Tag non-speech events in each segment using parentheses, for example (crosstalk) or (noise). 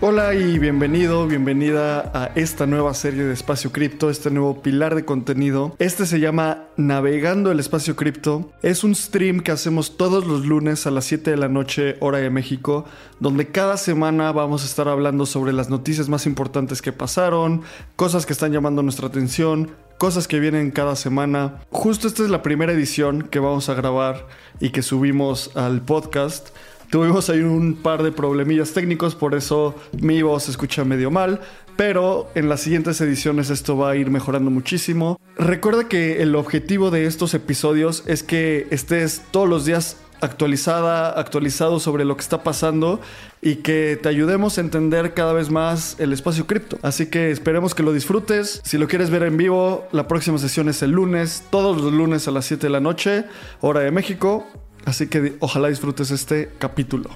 Hola y bienvenido, bienvenida a esta nueva serie de Espacio Cripto, este nuevo pilar de contenido. Este se llama Navegando el Espacio Cripto. Es un stream que hacemos todos los lunes a las 7 de la noche, hora de México, donde cada semana vamos a estar hablando sobre las noticias más importantes que pasaron, cosas que están llamando nuestra atención, cosas que vienen cada semana. Justo esta es la primera edición que vamos a grabar y que subimos al podcast. Tuvimos ahí un par de problemillas técnicos, por eso mi voz se escucha medio mal, pero en las siguientes ediciones esto va a ir mejorando muchísimo. Recuerda que el objetivo de estos episodios es que estés todos los días actualizada, actualizado sobre lo que está pasando y que te ayudemos a entender cada vez más el espacio cripto. Así que esperemos que lo disfrutes. Si lo quieres ver en vivo, la próxima sesión es el lunes, todos los lunes a las 7 de la noche, hora de México. Así que ojalá disfrutes este capítulo.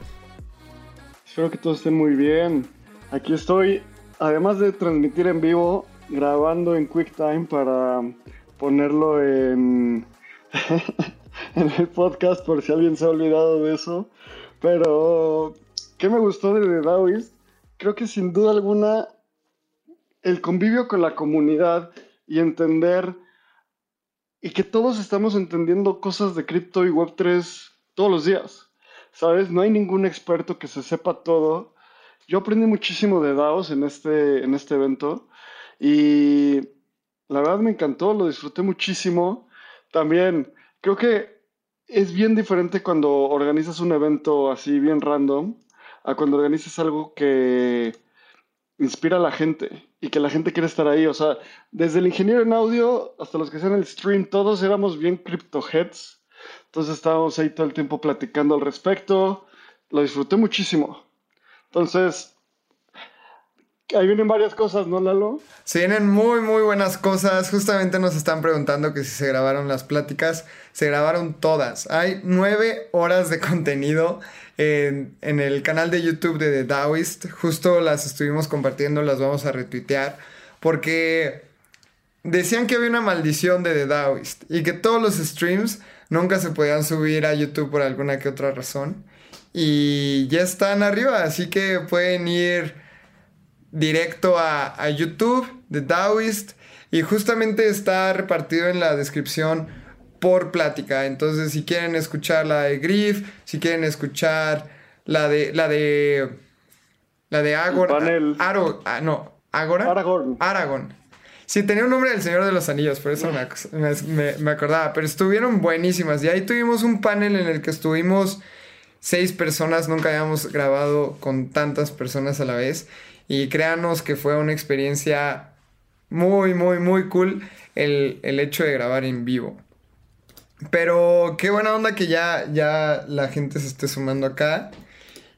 Espero que todos estén muy bien. Aquí estoy, además de transmitir en vivo, grabando en QuickTime para ponerlo en, (laughs) en el podcast por si alguien se ha olvidado de eso. Pero, ¿qué me gustó de The Daoist? Creo que sin duda alguna el convivio con la comunidad y entender y que todos estamos entendiendo cosas de cripto y Web3 todos los días. ¿Sabes? No hay ningún experto que se sepa todo. Yo aprendí muchísimo de DAOs en este, en este evento y la verdad me encantó, lo disfruté muchísimo. También creo que es bien diferente cuando organizas un evento así bien random a cuando organizas algo que inspira a la gente y que la gente quiere estar ahí. O sea, desde el ingeniero en audio hasta los que hacen el stream, todos éramos bien crypto heads. Entonces estábamos ahí todo el tiempo platicando al respecto. Lo disfruté muchísimo. Entonces, ahí vienen varias cosas, ¿no, Lalo? Se vienen muy, muy buenas cosas. Justamente nos están preguntando que si se grabaron las pláticas. Se grabaron todas. Hay nueve horas de (laughs) contenido en, en, el canal de YouTube de The Daoist. Justo las estuvimos compartiendo, las vamos a retuitear. Porque decían que había una maldición de The Daoist y que todos los streams nunca se podían subir a YouTube por alguna que otra razón. Y ya están arriba, así que pueden ir directo a, a YouTube de Daoist. Y justamente está repartido en la descripción por plática. Entonces, si quieren escuchar la de Griff, si quieren escuchar la de. la de. la de Agora. Aro, ah, no, Agora. Aragorn. Aragorn. Sí, tenía un nombre del Señor de los Anillos, por eso me, me, me, acordaba. Pero estuvieron buenísimas. Y ahí tuvimos un panel en el que estuvimos seis personas. Nunca habíamos grabado con tantas personas a la vez. Y créanos que fue una experiencia muy, muy, muy cool el, el hecho de grabar en vivo. Pero qué buena onda que ya, ya la gente se esté sumando acá.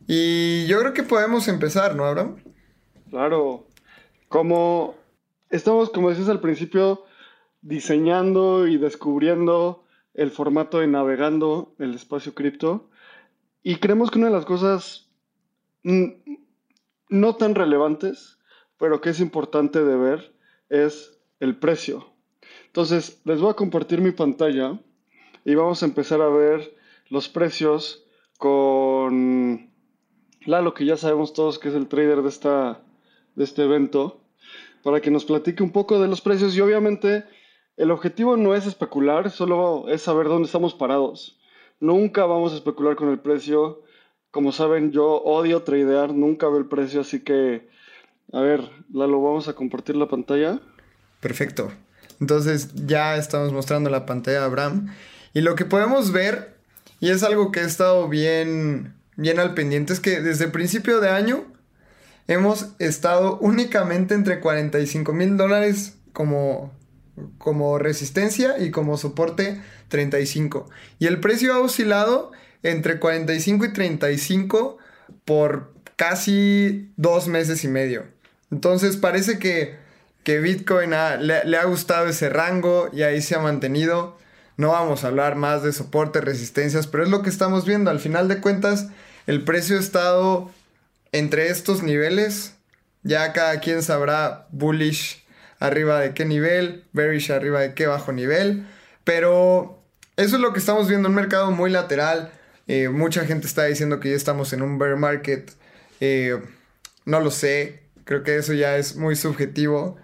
Y yo creo que podemos empezar, ¿no, Abraham? Claro. Como estamos, como decías al principio, diseñando y descubriendo el formato de navegando el espacio cripto. Y creemos que una de las cosas no tan relevantes, pero que es importante de ver, es el precio. Entonces, les voy a compartir mi pantalla y vamos a empezar a ver los precios con Lalo, que ya sabemos todos que es el trader de, esta, de este evento, para que nos platique un poco de los precios y obviamente el objetivo no es especular, solo es saber dónde estamos parados. Nunca vamos a especular con el precio. Como saben, yo odio tradear, nunca veo el precio, así que, a ver, Lalo, vamos a compartir la pantalla. Perfecto. Entonces ya estamos mostrando la pantalla a Abraham. Y lo que podemos ver, y es algo que he estado bien, bien al pendiente, es que desde principio de año hemos estado únicamente entre 45 mil dólares como, como resistencia y como soporte 35. Y el precio ha oscilado entre 45 y 35 por casi dos meses y medio. Entonces parece que, que Bitcoin le, le, ha gustado ese rango y ahí se ha mantenido. No vamos a hablar más de soporte, resistencias, pero es lo que estamos viendo. Al final de cuentas, el precio ha estado entre estos niveles. Ya cada quien sabrá bullish arriba de qué nivel, bearish arriba de qué bajo nivel. Pero eso es lo que estamos viendo, un mercado muy lateral. Eh, mucha gente está diciendo que ya estamos en un bear market. Eh, no lo sé, creo que eso ya es muy subjetivo.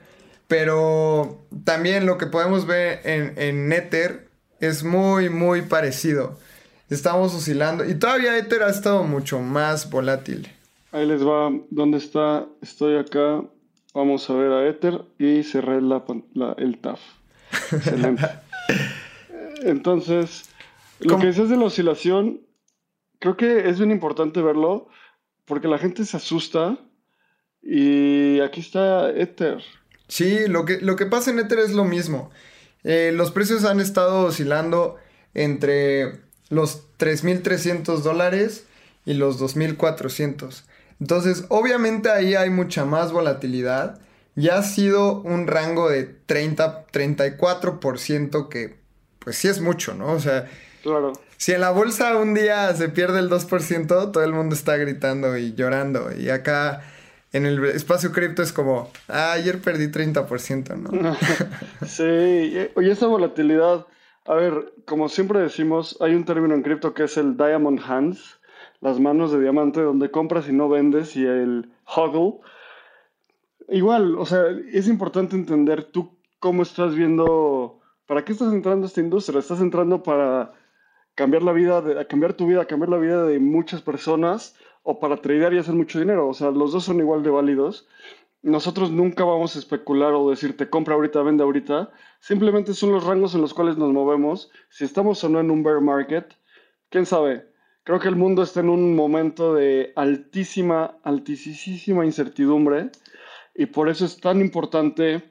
Pero también lo que podemos ver en, en Ether es muy, muy parecido. Estamos oscilando y todavía Ether ha estado mucho más volátil. Ahí les va, ¿dónde está? Estoy acá. Vamos a ver a Ether y cerré la, el TAF. (laughs) Excelente. (laughs) Entonces, lo que dices de la oscilación, creo que es bien importante verlo porque la gente se asusta y aquí está Ether. Sí, lo que, lo que pasa en Ether es lo mismo. Eh, los precios han estado oscilando entre los 3.300 dólares y los 2.400. Entonces, obviamente ahí hay mucha más volatilidad. Ya ha sido un rango de 30, 34% que pues sí es mucho, ¿no? O sea, claro. Si en la bolsa un día se pierde el 2%, todo el mundo está gritando y llorando. Y acá en el espacio cripto es como, ah, ayer perdí 30%, ¿no? (laughs) sí, oye, esa volatilidad, a ver, como siempre decimos, hay un término en cripto que es el diamond hands, las manos de diamante, donde compras y no vendes, y el hodl. Igual, o sea, es importante entender tú cómo estás viendo, para qué estás entrando a esta industria. Estás entrando para cambiar la vida, de, cambiar tu vida, cambiar la vida de muchas personas, o para tradear y hacer mucho dinero. O sea, los dos son igual de válidos. Nosotros nunca vamos a especular o decirte compra ahorita, vende ahorita. Simplemente son los rangos en los cuales nos movemos. Si estamos o no en un bear market, quién sabe Creo que el mundo está en un momento de altísima, altísima incertidumbre y por eso es tan importante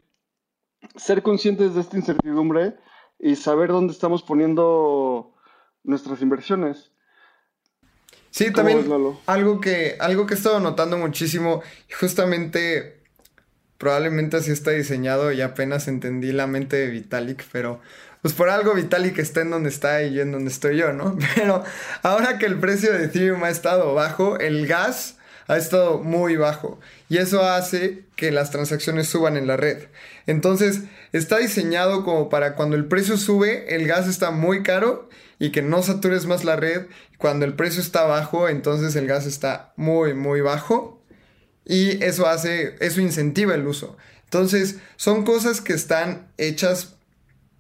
ser conscientes de esta incertidumbre y saber dónde estamos poniendo nuestras inversiones. Sí, también algo que, algo que he estado notando muchísimo, justamente probablemente así está diseñado y apenas entendí la mente de Vitalik, pero pues por algo Vitalik está en donde está y yo en donde estoy yo, ¿no? (laughs) Pero ahora que el precio de Ethereum ha estado bajo, el gas ha estado muy bajo y eso hace que las transacciones suban en la red. Entonces está diseñado como para cuando el precio sube, el gas está muy caro y que no satures más la red. Cuando el precio está bajo, entonces el gas está muy, muy bajo y eso hace, eso incentiva el uso. Entonces son cosas que están hechas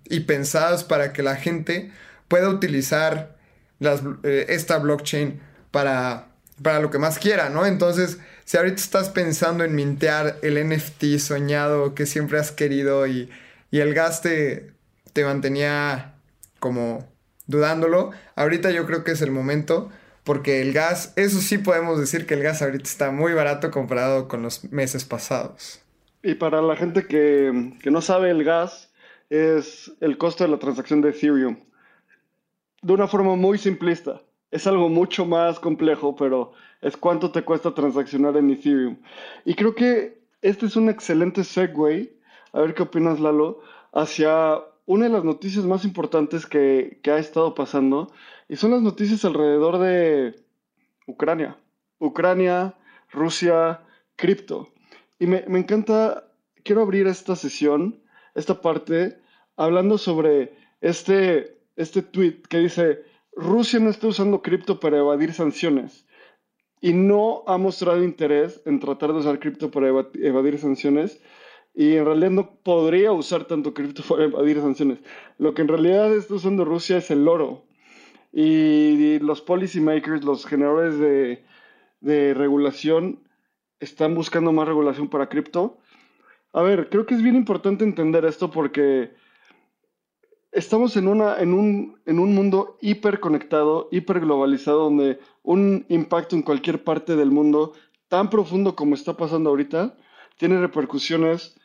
y pensadas para que la gente pueda utilizar eh, esta blockchain para, para lo que más quiera, ¿no? Entonces, si ahorita estás pensando en mintear el NFT soñado que siempre has querido y, el gas te, te mantenía como dudándolo, ahorita yo creo que es el momento porque el gas, eso sí podemos decir que el gas ahorita está muy barato comparado con los meses pasados. Y para la gente que, que no sabe el gas, es el costo de la transacción de Ethereum. De una forma muy simplista. Es algo mucho más complejo, pero es cuánto te cuesta transaccionar en Ethereum. Y creo que este es un excelente segue, a ver qué opinas Lalo, hacia una de las noticias más importantes que, ha estado pasando, y son las noticias alrededor de Ucrania. Ucrania, Rusia, cripto. Y me, me encanta, quiero abrir esta sesión esta parte hablando sobre este, este tweet que dice, Rusia no está usando cripto para evadir sanciones y no ha mostrado interés en tratar de usar cripto para evadir sanciones y en realidad no podría usar tanto cripto (laughs) para evadir sanciones. Lo que en realidad está usando Rusia es el oro y los policy makers, los generadores de, de regulación están buscando más regulación para cripto a ver, creo que es bien importante entender esto porque estamos en, una, en, un, en un mundo hiperconectado, hiperglobalizado, donde un impacto en cualquier parte del mundo tan profundo como está pasando ahorita tiene repercusiones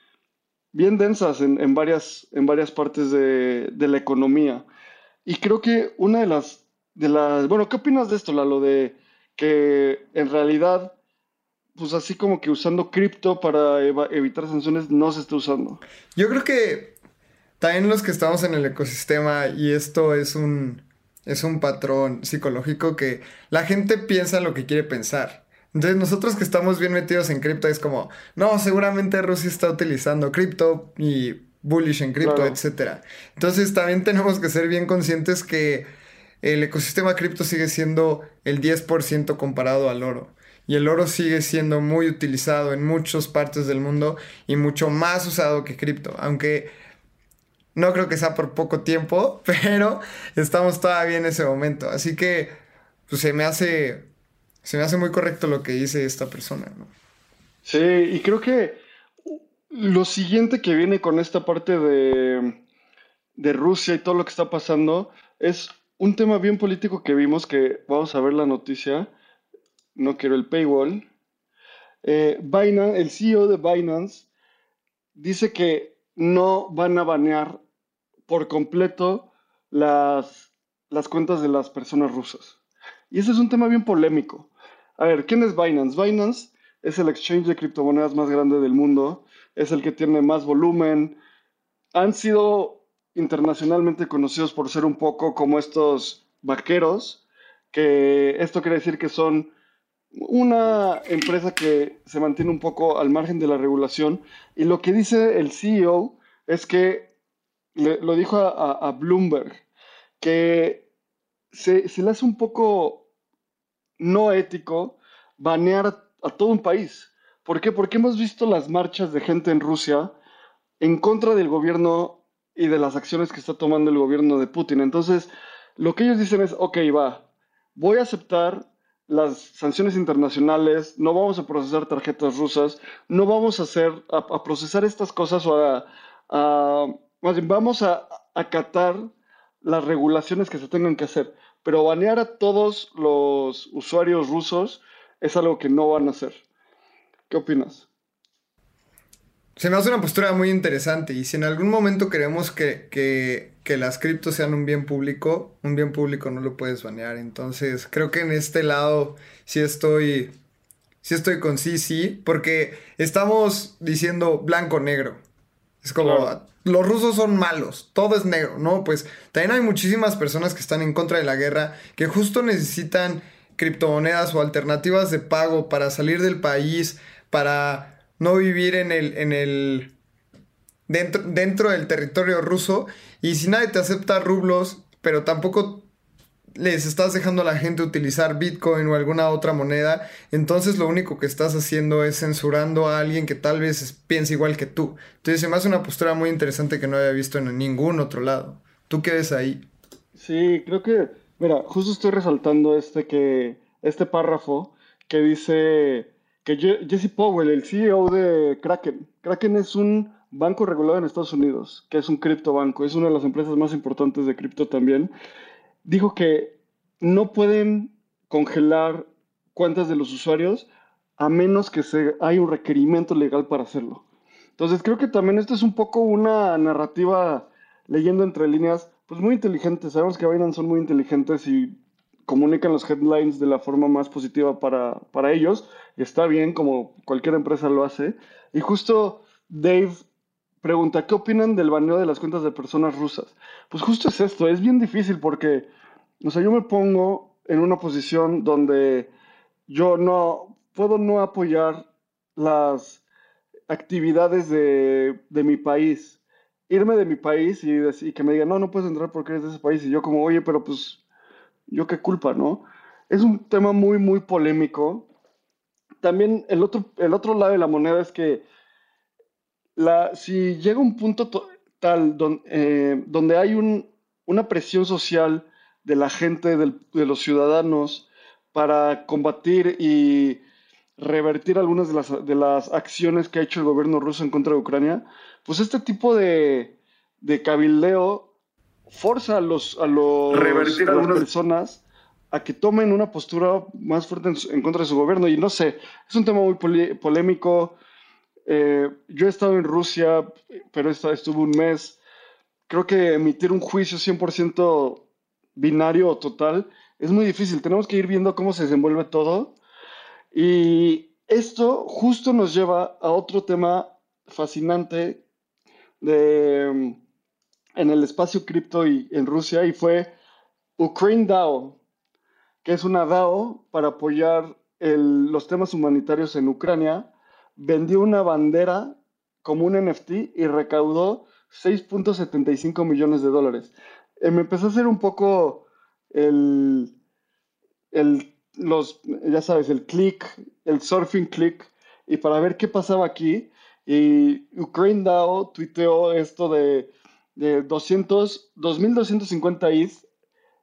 bien densas en, varias, en varias partes de, la economía. Y creo que una de las, de las... Bueno, ¿qué opinas de esto, Lalo? De que en realidad, pues así como que usando cripto para evitar sanciones no se está usando. Yo creo que también los que estamos en el ecosistema y esto es un, es un patrón psicológico que la gente piensa lo que quiere pensar. Entonces nosotros que estamos bien metidos en cripto es como, no, seguramente Rusia está utilizando cripto y bullish en cripto, etc. Entonces también tenemos que ser bien conscientes que el ecosistema cripto sigue siendo el 10% comparado al oro. Y el oro sigue siendo muy utilizado en muchas partes del mundo y mucho más usado que cripto. Aunque no creo que sea por poco tiempo, (laughs) pero estamos todavía en ese momento. Así que pues, se me hace se me hace muy correcto lo que dice esta persona. Sí, y creo que lo siguiente que viene con esta parte de, de Rusia y todo lo que está pasando es un tema bien político que vimos que vamos a ver la noticia. No quiero el paywall. Eh, Binance, el CEO de Binance dice que no van a banear por completo las, las cuentas de las personas rusas. Y ese es un tema bien polémico. A ver, ¿quién es Binance? Binance es el exchange de criptomonedas más grande del mundo, es el que tiene más volumen. Han sido internacionalmente conocidos por ser un poco como estos vaqueros, que esto quiere decir que son una empresa que se mantiene un poco al margen de la regulación. Y lo que dice el CEO es que, lo dijo a, Bloomberg, que se, se le hace un poco no ético banear a, todo un país. ¿Por qué? Porque hemos visto las marchas de gente en Rusia en contra del gobierno y de las acciones que está tomando el gobierno de Putin. Entonces, lo que ellos dicen es, ok, va, voy a aceptar las sanciones internacionales, no vamos a procesar tarjetas rusas, no vamos a hacer, a, procesar estas cosas o a, más bien, vamos a acatar las regulaciones que se tengan que hacer. Pero banear a todos los usuarios rusos es algo que no van a hacer. ¿Qué opinas? Se me hace una postura muy interesante y si en algún momento queremos que, que, las criptos sean un bien público, un bien público no lo puedes banear. Entonces creo que en este lado sí estoy, sí estoy con sí, sí, porque estamos diciendo blanco-negro. Es como, los rusos son malos, todo es negro, ¿no? Pues también hay muchísimas personas que están en contra de la guerra, que justo necesitan criptomonedas o alternativas de pago para salir del país, para no vivir en el, en el, dentro, dentro del territorio ruso. Y si nadie te acepta rublos, pero tampoco les estás dejando a la gente utilizar Bitcoin o alguna otra moneda, entonces lo único que estás haciendo es censurando a alguien que tal vez piense igual que tú. Entonces se me hace una postura muy interesante que no había visto en ningún otro lado. ¿Tú qué ves ahí? Sí, creo que, mira, justo estoy resaltando este que, este párrafo que dice que Jesse Powell, el CEO de Kraken, Kraken es un banco regulado en Estados Unidos, que es un criptobanco, es una de las empresas más importantes de cripto también dijo que no pueden congelar cuentas de los usuarios a menos que se, haya un requerimiento legal para hacerlo. Entonces creo que también esto es un poco una narrativa leyendo entre líneas, pues muy inteligente. Sabemos que Binance son muy inteligentes y comunican los headlines de la forma más positiva para, para ellos. Está bien, como cualquier empresa lo hace. Y justo Dave pregunta, ¿qué opinan del baneo de las cuentas de personas rusas? Pues justo es esto, es bien difícil porque, o sea, yo me pongo en una posición donde yo no puedo no apoyar las actividades de, mi país. Irme de mi país y, y, que me digan, no, no puedes entrar porque eres de ese país. Y yo como, oye, pero pues, yo qué culpa, ¿no? Es un tema muy, muy polémico. También el otro, el otro lado de la moneda es que si llega un punto tal eh, donde hay una presión social de la gente, de los ciudadanos, para combatir y revertir algunas de las, acciones que ha hecho el gobierno ruso en contra de Ucrania, pues este tipo de, cabildeo forza a, los, a, los, las personas a que tomen una postura más fuerte en, en, contra de su gobierno. Y no sé, es un tema muy polémico. Eh, yo he estado en Rusia, pero estuve un mes. Creo que emitir un juicio 100% binario o total es muy difícil. Tenemos que ir viendo cómo se desenvuelve todo. Y esto justo nos lleva a otro tema fascinante de, en el espacio cripto y en Rusia y fue Ukraine DAO, que es una DAO para apoyar los temas humanitarios en Ucrania. Vendió una bandera como un NFT y recaudó 6.75 millones de dólares. Eh, me empezó a hacer un poco el, el, los, ya sabes, el click, el surfing click, y para ver qué pasaba aquí. Y Ukraine DAO tuiteó esto de, de 200, 2.250 ETH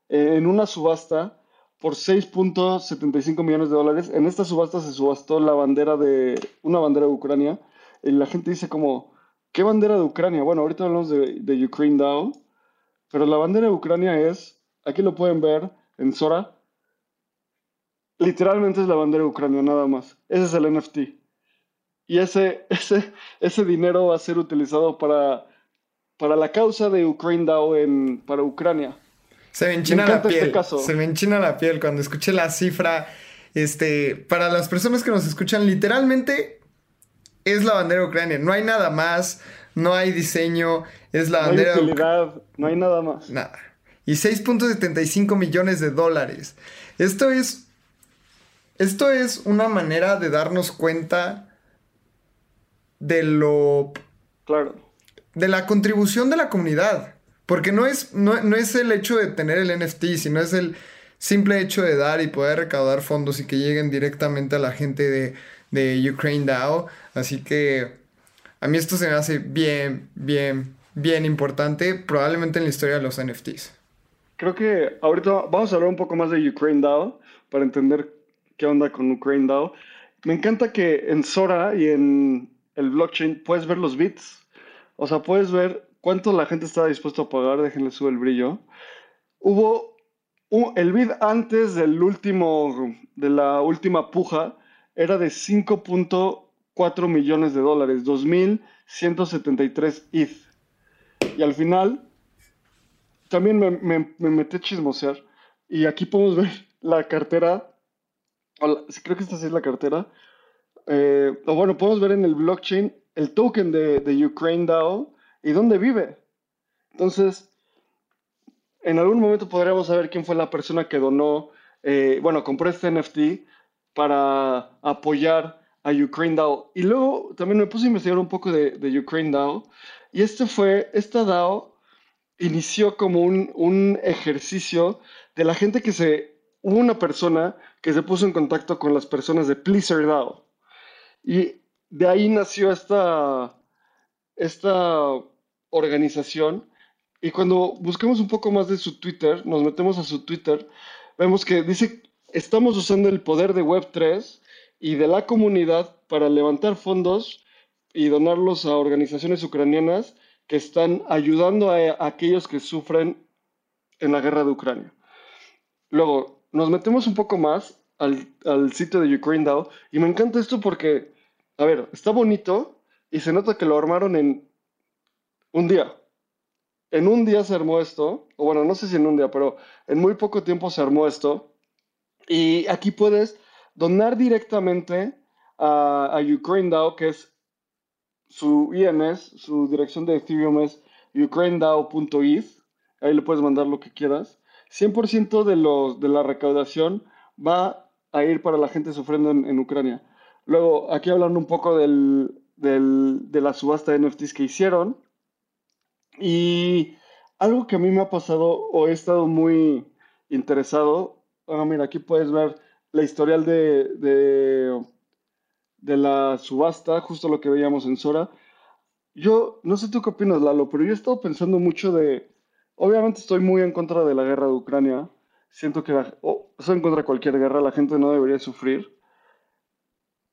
en una subasta por 6.75 millones de dólares. En esta subasta se subastó la bandera de una bandera de Ucrania. Y la gente dice como, ¿qué bandera de Ucrania? Bueno, ahorita hablamos de, de Ukraine DAO, pero la bandera de Ucrania es, aquí lo pueden ver en Sora, literalmente es la bandera de Ucrania, nada más. Ese es el NFT. Y ese, (laughs) ese, ese dinero va a ser utilizado para, para la causa de Ukraine DAO en, para Ucrania. Se me enchina la este piel. se me enchina la piel cuando escuché la cifra. Este, para las personas que nos escuchan, literalmente es la bandera de Ucrania. No hay nada más, no hay diseño, es la bandera. No hay utilidad, no hay nada más. Nada. Y 6.75 millones de dólares. Esto es. Esto es una manera de darnos cuenta de lo. Claro. De la contribución de la comunidad. Porque no es, no, es el hecho de tener el NFT, sino es el simple hecho de dar y poder recaudar fondos y que lleguen directamente a la gente de, de Ukraine DAO. Así que a mí esto se me hace bien, bien, bien importante, probablemente en la historia de los NFTs. Creo que ahorita vamos a hablar un poco más de Ukraine DAO para entender qué onda con Ukraine DAO. Me encanta que en Sora y en el blockchain puedes ver los bits. O sea, puedes ver cuánto la gente estaba dispuesto a pagar, déjenle subir el brillo. Hubo el bid antes del último, de la última puja era de 5.4 millones de dólares, 2.173 ETH. Y al final, también me, me, metí a chismosear. Y aquí podemos ver la cartera. creo que esta sí es la cartera. Eh, o bueno, podemos ver en el blockchain el token de, de Ukraine DAO y dónde vive. Entonces, en algún momento podríamos saber quién fue la persona que donó, eh, bueno, compró este NFT para apoyar a Ukraine DAO. Y luego también me puse a investigar un poco de, de Ukraine DAO. Y este fue, esta DAO inició como un, un ejercicio de la gente que se, hubo una persona que se puso en contacto con las personas de Pleaser DAO. Y de ahí nació esta, esta organización y cuando buscamos un poco más de su Twitter, nos metemos a su Twitter, vemos que dice, estamos usando el poder de Web3 y de la comunidad para levantar fondos y donarlos a organizaciones ucranianas que están ayudando a, aquellos que sufren en la guerra de Ucrania. Luego, nos metemos un poco más al, al sitio de Ukraine DAO y me encanta esto porque, a ver, está bonito, y se nota que lo armaron en un día. En un día se armó esto, o bueno, no sé si en un día, pero en muy poco tiempo se armó esto. Y aquí puedes donar directamente a, a Ukraine DAO, que es su INS, su dirección de Ethereum es ukrainedao.eth. Ahí le puedes mandar lo que quieras. 100% de, los, de la recaudación va a ir para la gente sufriendo en, en Ucrania. Luego, aquí hablando un poco del, de la subasta de NFTs que hicieron. Y algo que a mí me ha pasado o he estado muy interesado, ah, mira, aquí puedes ver la historial de, de, la subasta, justo lo que veíamos en Sora. Yo, no sé tú qué opinas, Lalo, pero yo he estado pensando mucho de, obviamente estoy muy en contra de la guerra de Ucrania, siento que, estoy en contra de cualquier guerra, la gente no debería sufrir.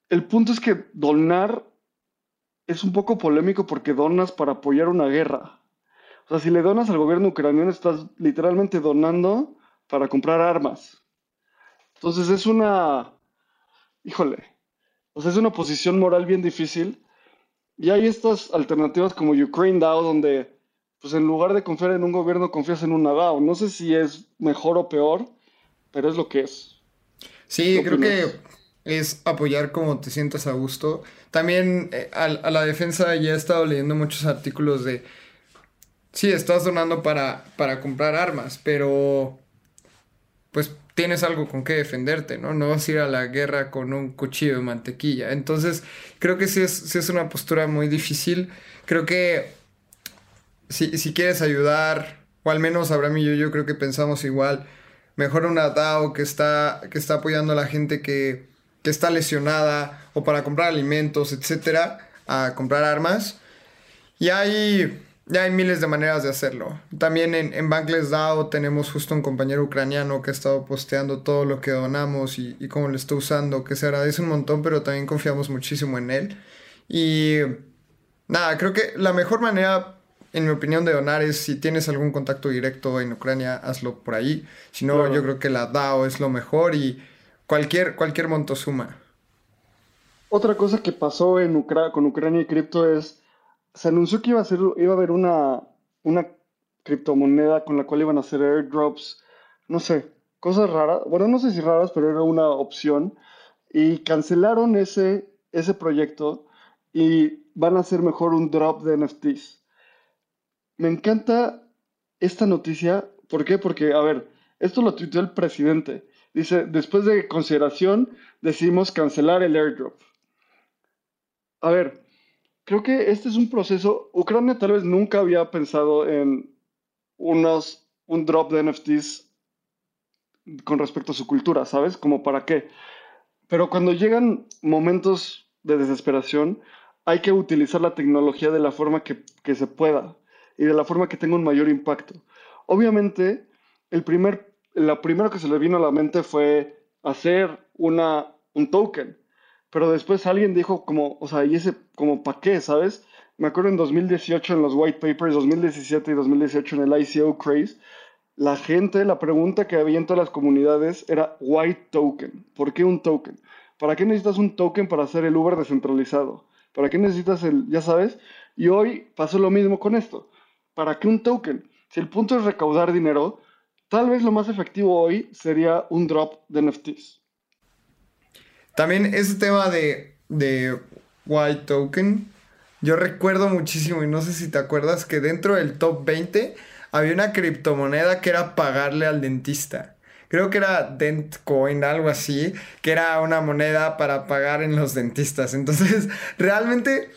El punto es que donar es un poco polémico porque donas para apoyar una guerra. O sea, si le donas al gobierno ucraniano, estás literalmente donando para comprar armas. Entonces es una... Híjole. O sea, es una posición moral bien difícil. Y hay estas alternativas como Ukraine DAO, donde, pues en lugar de confiar en un gobierno, confías en una DAO. No sé si es mejor o peor, pero es lo que es. Sí, creo que es apoyar como te sientas a gusto. También eh, a, la defensa ya he estado leyendo muchos artículos de, sí, estás donando para, para comprar armas, pero pues tienes algo con qué defenderte, ¿no? No vas a ir a la guerra con un cuchillo de mantequilla. Entonces, creo que sí es, sí es una postura muy difícil. Creo que si, si quieres ayudar, o al menos Abraham y yo, yo creo que pensamos igual, mejor una DAO que está, que está apoyando a la gente que, que está lesionada o para comprar alimentos, etcétera, a comprar armas. Y hay, ya hay miles de maneras de hacerlo. También en, en Bankless DAO tenemos justo un compañero ucraniano que ha estado posteando todo lo que donamos y, y cómo lo está usando, que se agradece un montón, pero también confiamos muchísimo en él. Y nada, creo que la mejor manera en mi opinión de donar es si tienes algún contacto directo en Ucrania, hazlo por ahí. Si no, yo creo que la DAO es lo mejor y Cualquier, cualquier monto suma. Otra cosa que pasó en con Ucrania y cripto es, se anunció que iba a, ser, haber una, una criptomoneda con la cual iban a hacer airdrops, no sé, cosas raras, bueno, no sé si raras, pero era una opción, y cancelaron ese, ese proyecto y van a hacer mejor un drop de NFTs. Me encanta esta noticia, ¿por qué? Porque, a ver, esto lo tuiteó el presidente. Dice, después de consideración, decidimos cancelar el airdrop. A ver, creo que este es un proceso. Ucrania tal vez nunca había pensado en unos, un drop de NFTs con respecto a su cultura, ¿sabes? Como para qué. Pero cuando llegan momentos de desesperación, hay que utilizar la tecnología de la forma que, que se pueda y de la forma que tenga un mayor impacto. Obviamente, el primer lo primero que se le vino a la mente fue hacer una, un token. Pero después alguien dijo como, o sea, ¿y ese como para qué, sabes? Me acuerdo en 2018 en los white papers, 2017 y 2018 en el ICO Craze, la gente, la pregunta que había en todas las comunidades era white token. ¿Por qué un token? ¿Para qué necesitas un token para hacer el Uber descentralizado? ¿Para qué necesitas el, ya sabes? Y hoy pasó lo mismo con esto. ¿Para qué un token? Si el punto es recaudar dinero, Tal vez lo más efectivo hoy sería un drop de NFTs. También ese tema de, de White Token, yo recuerdo muchísimo y no sé si te acuerdas que dentro del top 20 había una criptomoneda que era pagarle al dentista. Creo que era Dentcoin, algo así, que era una moneda para pagar en los dentistas. Entonces, (laughs) realmente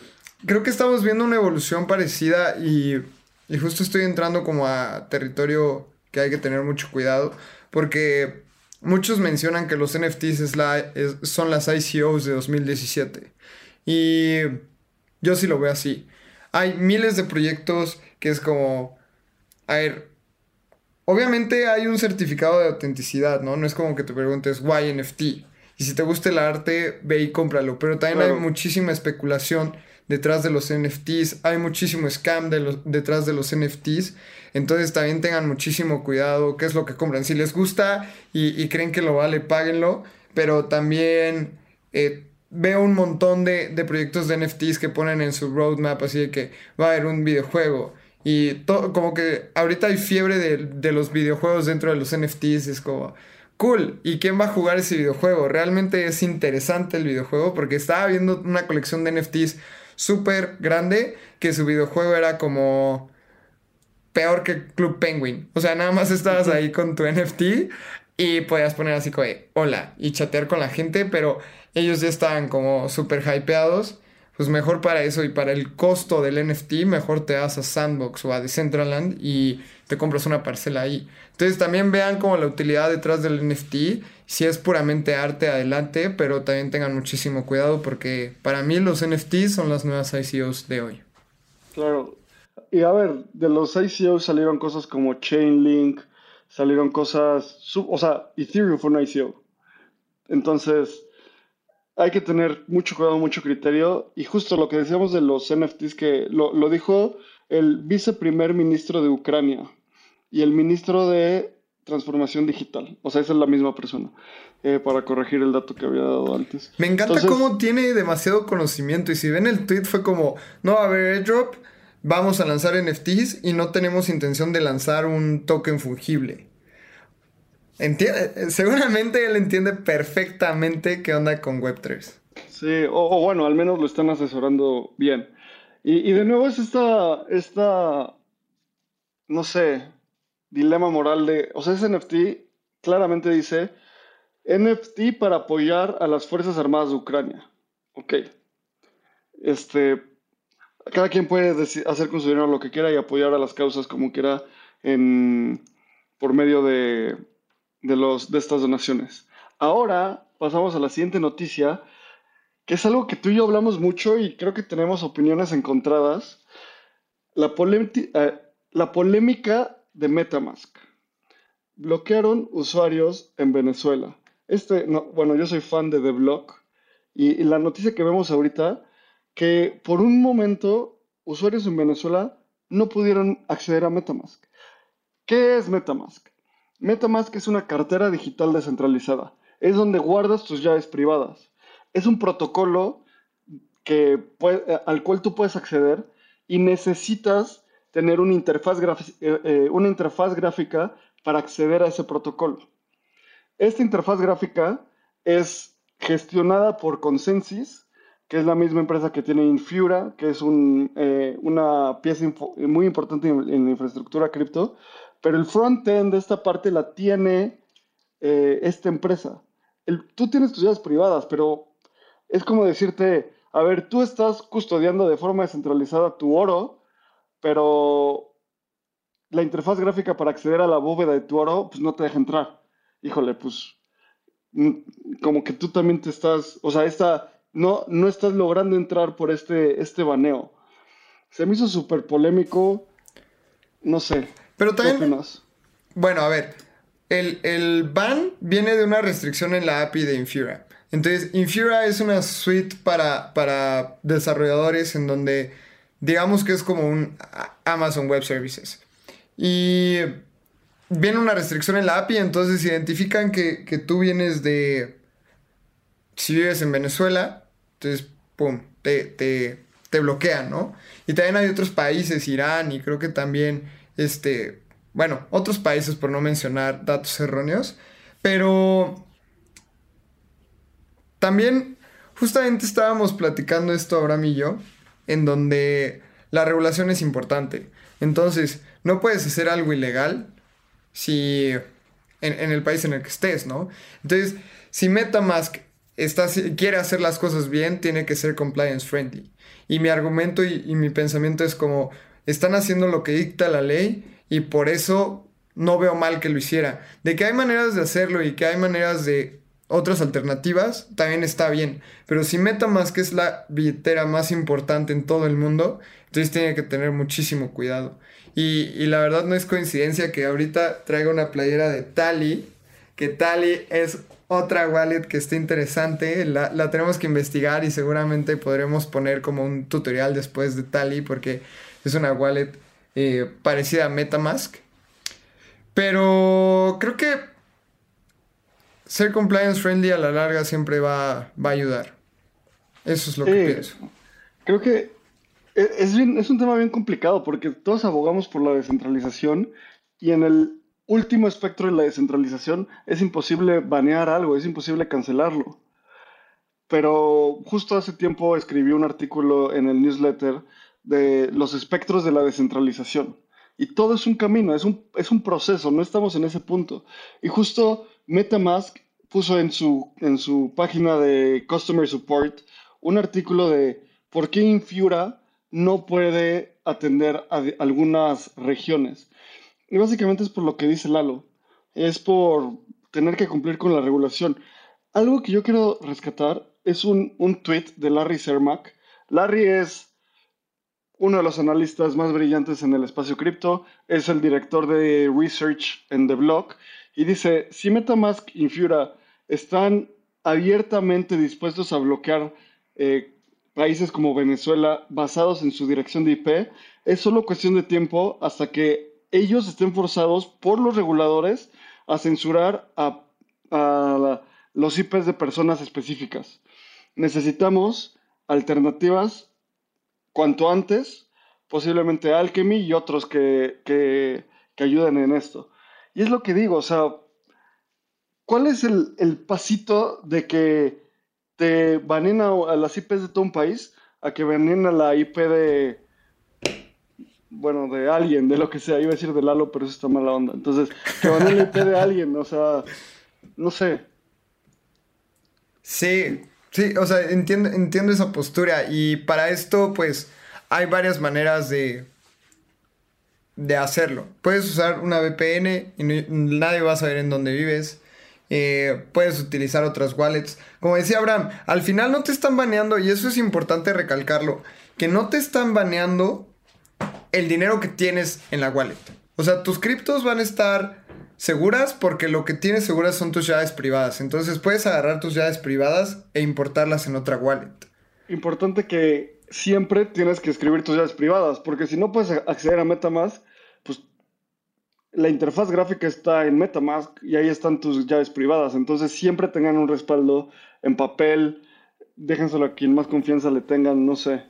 creo que estamos viendo una evolución parecida y, y justo estoy entrando como a territorio que hay que tener mucho cuidado porque muchos mencionan que los NFTs es la, son las ICOs de 2017 y yo sí lo veo así. Hay miles de proyectos que es como, a ver, obviamente hay un certificado de autenticidad, ¿no? No es como que te preguntes, why NFT? Y si te gusta el arte, ve y cómpralo. Pero también hay muchísima especulación detrás de los NFTs, hay muchísimo scam detrás de los NFTs, entonces también tengan muchísimo cuidado qué es lo que compran. Si les gusta y, creen que lo vale, páguenlo, pero también eh, veo un montón de, proyectos de NFTs que ponen en su roadmap, así de que va a haber un videojuego. Y todo, como que ahorita hay fiebre de, de los videojuegos dentro de los NFTs, es como cool. ¿Y quién va a jugar ese videojuego? Realmente es interesante el videojuego porque estaba viendo una colección de NFTs súper grande que su videojuego era como peor que Club Penguin. O sea, nada más estabas ahí con tu NFT y podías poner así como hola y chatear con la gente, pero ellos ya estaban como súper hypeados. Pues mejor para eso y para el costo del NFT, mejor te vas a Sandbox o a Decentraland y te compras una parcela ahí. Entonces también vean como la utilidad detrás del NFT si es puramente arte, adelante, pero también tengan muchísimo cuidado porque para mí los NFTs son las nuevas ICOs de hoy. Claro. Y a ver, de los ICOs salieron cosas como Chainlink, salieron cosas, o sea, Ethereum fue un ICO. Entonces, hay que tener mucho cuidado, mucho criterio. Y justo lo que decíamos de los NFTs, que lo, lo dijo el viceprimer ministro de Ucrania y el ministro de transformación digital. O sea, esa es la misma persona. Eh, para corregir el dato que había dado antes. Me encanta cómo tiene demasiado conocimiento. Y si ven el tweet, fue como: no va a haber airdrop, vamos a lanzar NFTs y no tenemos intención de lanzar un token fungible. entiende, seguramente él entiende perfectamente qué onda con Web3. Sí, o, bueno, al menos lo están asesorando bien. Y, de nuevo es esta, esta, no sé, dilema moral de, o sea, ese NFT claramente dice NFT para apoyar a las Fuerzas Armadas de Ucrania. Ok. Este, cada quien puede hacer con su dinero lo que quiera y apoyar a las causas como quiera en, por medio de, de, los, de estas donaciones. Ahora pasamos a la siguiente noticia, que es algo que tú y yo hablamos mucho y creo que tenemos opiniones encontradas. La, eh, la polémica de Metamask. Bloquearon usuarios en Venezuela. Este, no, bueno, yo soy fan de The Block y la noticia que vemos ahorita que por un momento usuarios en Venezuela no pudieron acceder a Metamask. ¿Qué es Metamask? Metamask es una cartera digital descentralizada. Es donde guardas tus llaves privadas. Es un protocolo que al cual tú puedes acceder y necesitas tener una interfaz, eh, eh, una interfaz gráfica para acceder a ese protocolo. Esta interfaz gráfica es gestionada por Consensus que es la misma empresa que tiene Infura, que es eh, una pieza muy importante en, la infraestructura cripto, pero el front-end de esta parte la tiene eh, esta empresa. tú tienes tus llaves privadas, pero es como decirte, a ver, tú estás custodiando de forma descentralizada tu oro, pero la interfaz gráfica para acceder a la bóveda de tu oro, pues no te deja entrar. Híjole, pues mm, como que tú también te estás, o sea, esta no, no estás logrando entrar por este, este baneo. Se me hizo súper polémico. No sé. Pero también. Bueno, a ver. El, el, ban viene de una restricción en la API de Infura. Entonces, Infura es una suite para, para desarrolladores en donde digamos que es como un Amazon Web Services. Y viene una restricción en la API, entonces identifican que, que tú vienes de si vives en Venezuela, entonces, pum, te, te, te bloquean, ¿no? Y también hay otros países, Irán y creo que también, este, bueno, otros países por no mencionar datos erróneos, pero también justamente estábamos platicando esto Abraham y yo, en donde la regulación es importante. Entonces, no puedes hacer algo ilegal si en, el país en el que estés, ¿no? Entonces, si MetaMask quiere hacer las cosas bien, tiene que ser compliance friendly. Y mi argumento y, mi pensamiento es como, están haciendo lo que dicta la ley y por eso no veo mal que lo hiciera. De que hay maneras de hacerlo y que hay maneras de otras alternativas, también está bien. Pero si MetaMask es la billetera más importante en todo el mundo, entonces tiene que tener muchísimo cuidado. Y, la verdad no es coincidencia que ahorita traiga una playera de Tali, que Tali es otra wallet que esté interesante. La, tenemos que investigar y seguramente podremos poner como un tutorial después de Tally porque es una wallet eh, parecida a Metamask. Pero creo que ser compliance friendly a la larga siempre va, va a ayudar. Eso es lo que pienso. Creo que e, es, es un tema bien complicado porque todos abogamos por la descentralización y en el último espectro de la descentralización, es imposible banear algo, es imposible cancelarlo. Pero justo hace tiempo escribí un artículo en el newsletter de los espectros de la descentralización. Y todo es un camino, es un, es un proceso, no estamos en ese punto. Y justo MetaMask puso en su, en su página de Customer Support un artículo de por qué Infura no puede atender a algunas regiones. Y básicamente es por lo que dice Lalo. Es por tener que cumplir con la regulación. Algo que yo quiero rescatar es un, un tweet de Larry Sermack. Larry es uno de los analistas más brillantes en el espacio cripto, es el director de research en The Block y dice, si Metamask y Infura están abiertamente dispuestos a bloquear eh, países como Venezuela basados en su dirección de IP, es solo cuestión de tiempo hasta que ellos estén forzados por los reguladores a censurar a, los IPs de personas específicas. Necesitamos alternativas cuanto antes, posiblemente Alchemy y otros que, que, ayuden en esto. Y es lo que digo, o sea, ¿cuál es el, pasito de que te baneen a, las IPs de todo un país a que baneen a la IP de, bueno, de alguien, de lo que sea, iba a decir de Lalo, pero eso está mala onda. Entonces, que baneen la IP de alguien, o sea, no sé. Sí, sí, o sea, entiendo, entiendo esa postura y para esto, pues, hay varias maneras de, de hacerlo. Puedes usar una VPN y nadie va a saber en dónde vives. Eh, puedes utilizar otras wallets. Como decía Abraham, al final no te están baneando, y eso es importante recalcarlo, que no te están baneando el dinero que tienes en la wallet. O sea, tus criptos van a estar seguras porque lo que tienes seguras son tus llaves privadas. Entonces puedes agarrar tus llaves privadas e importarlas en otra wallet. Importante que siempre tienes que escribir tus llaves privadas, porque si no puedes acceder a MetaMask, la interfaz gráfica está en MetaMask y ahí están tus llaves privadas. Entonces siempre tengan un respaldo en papel, déjenselo a quien más confianza le tengan, no sé.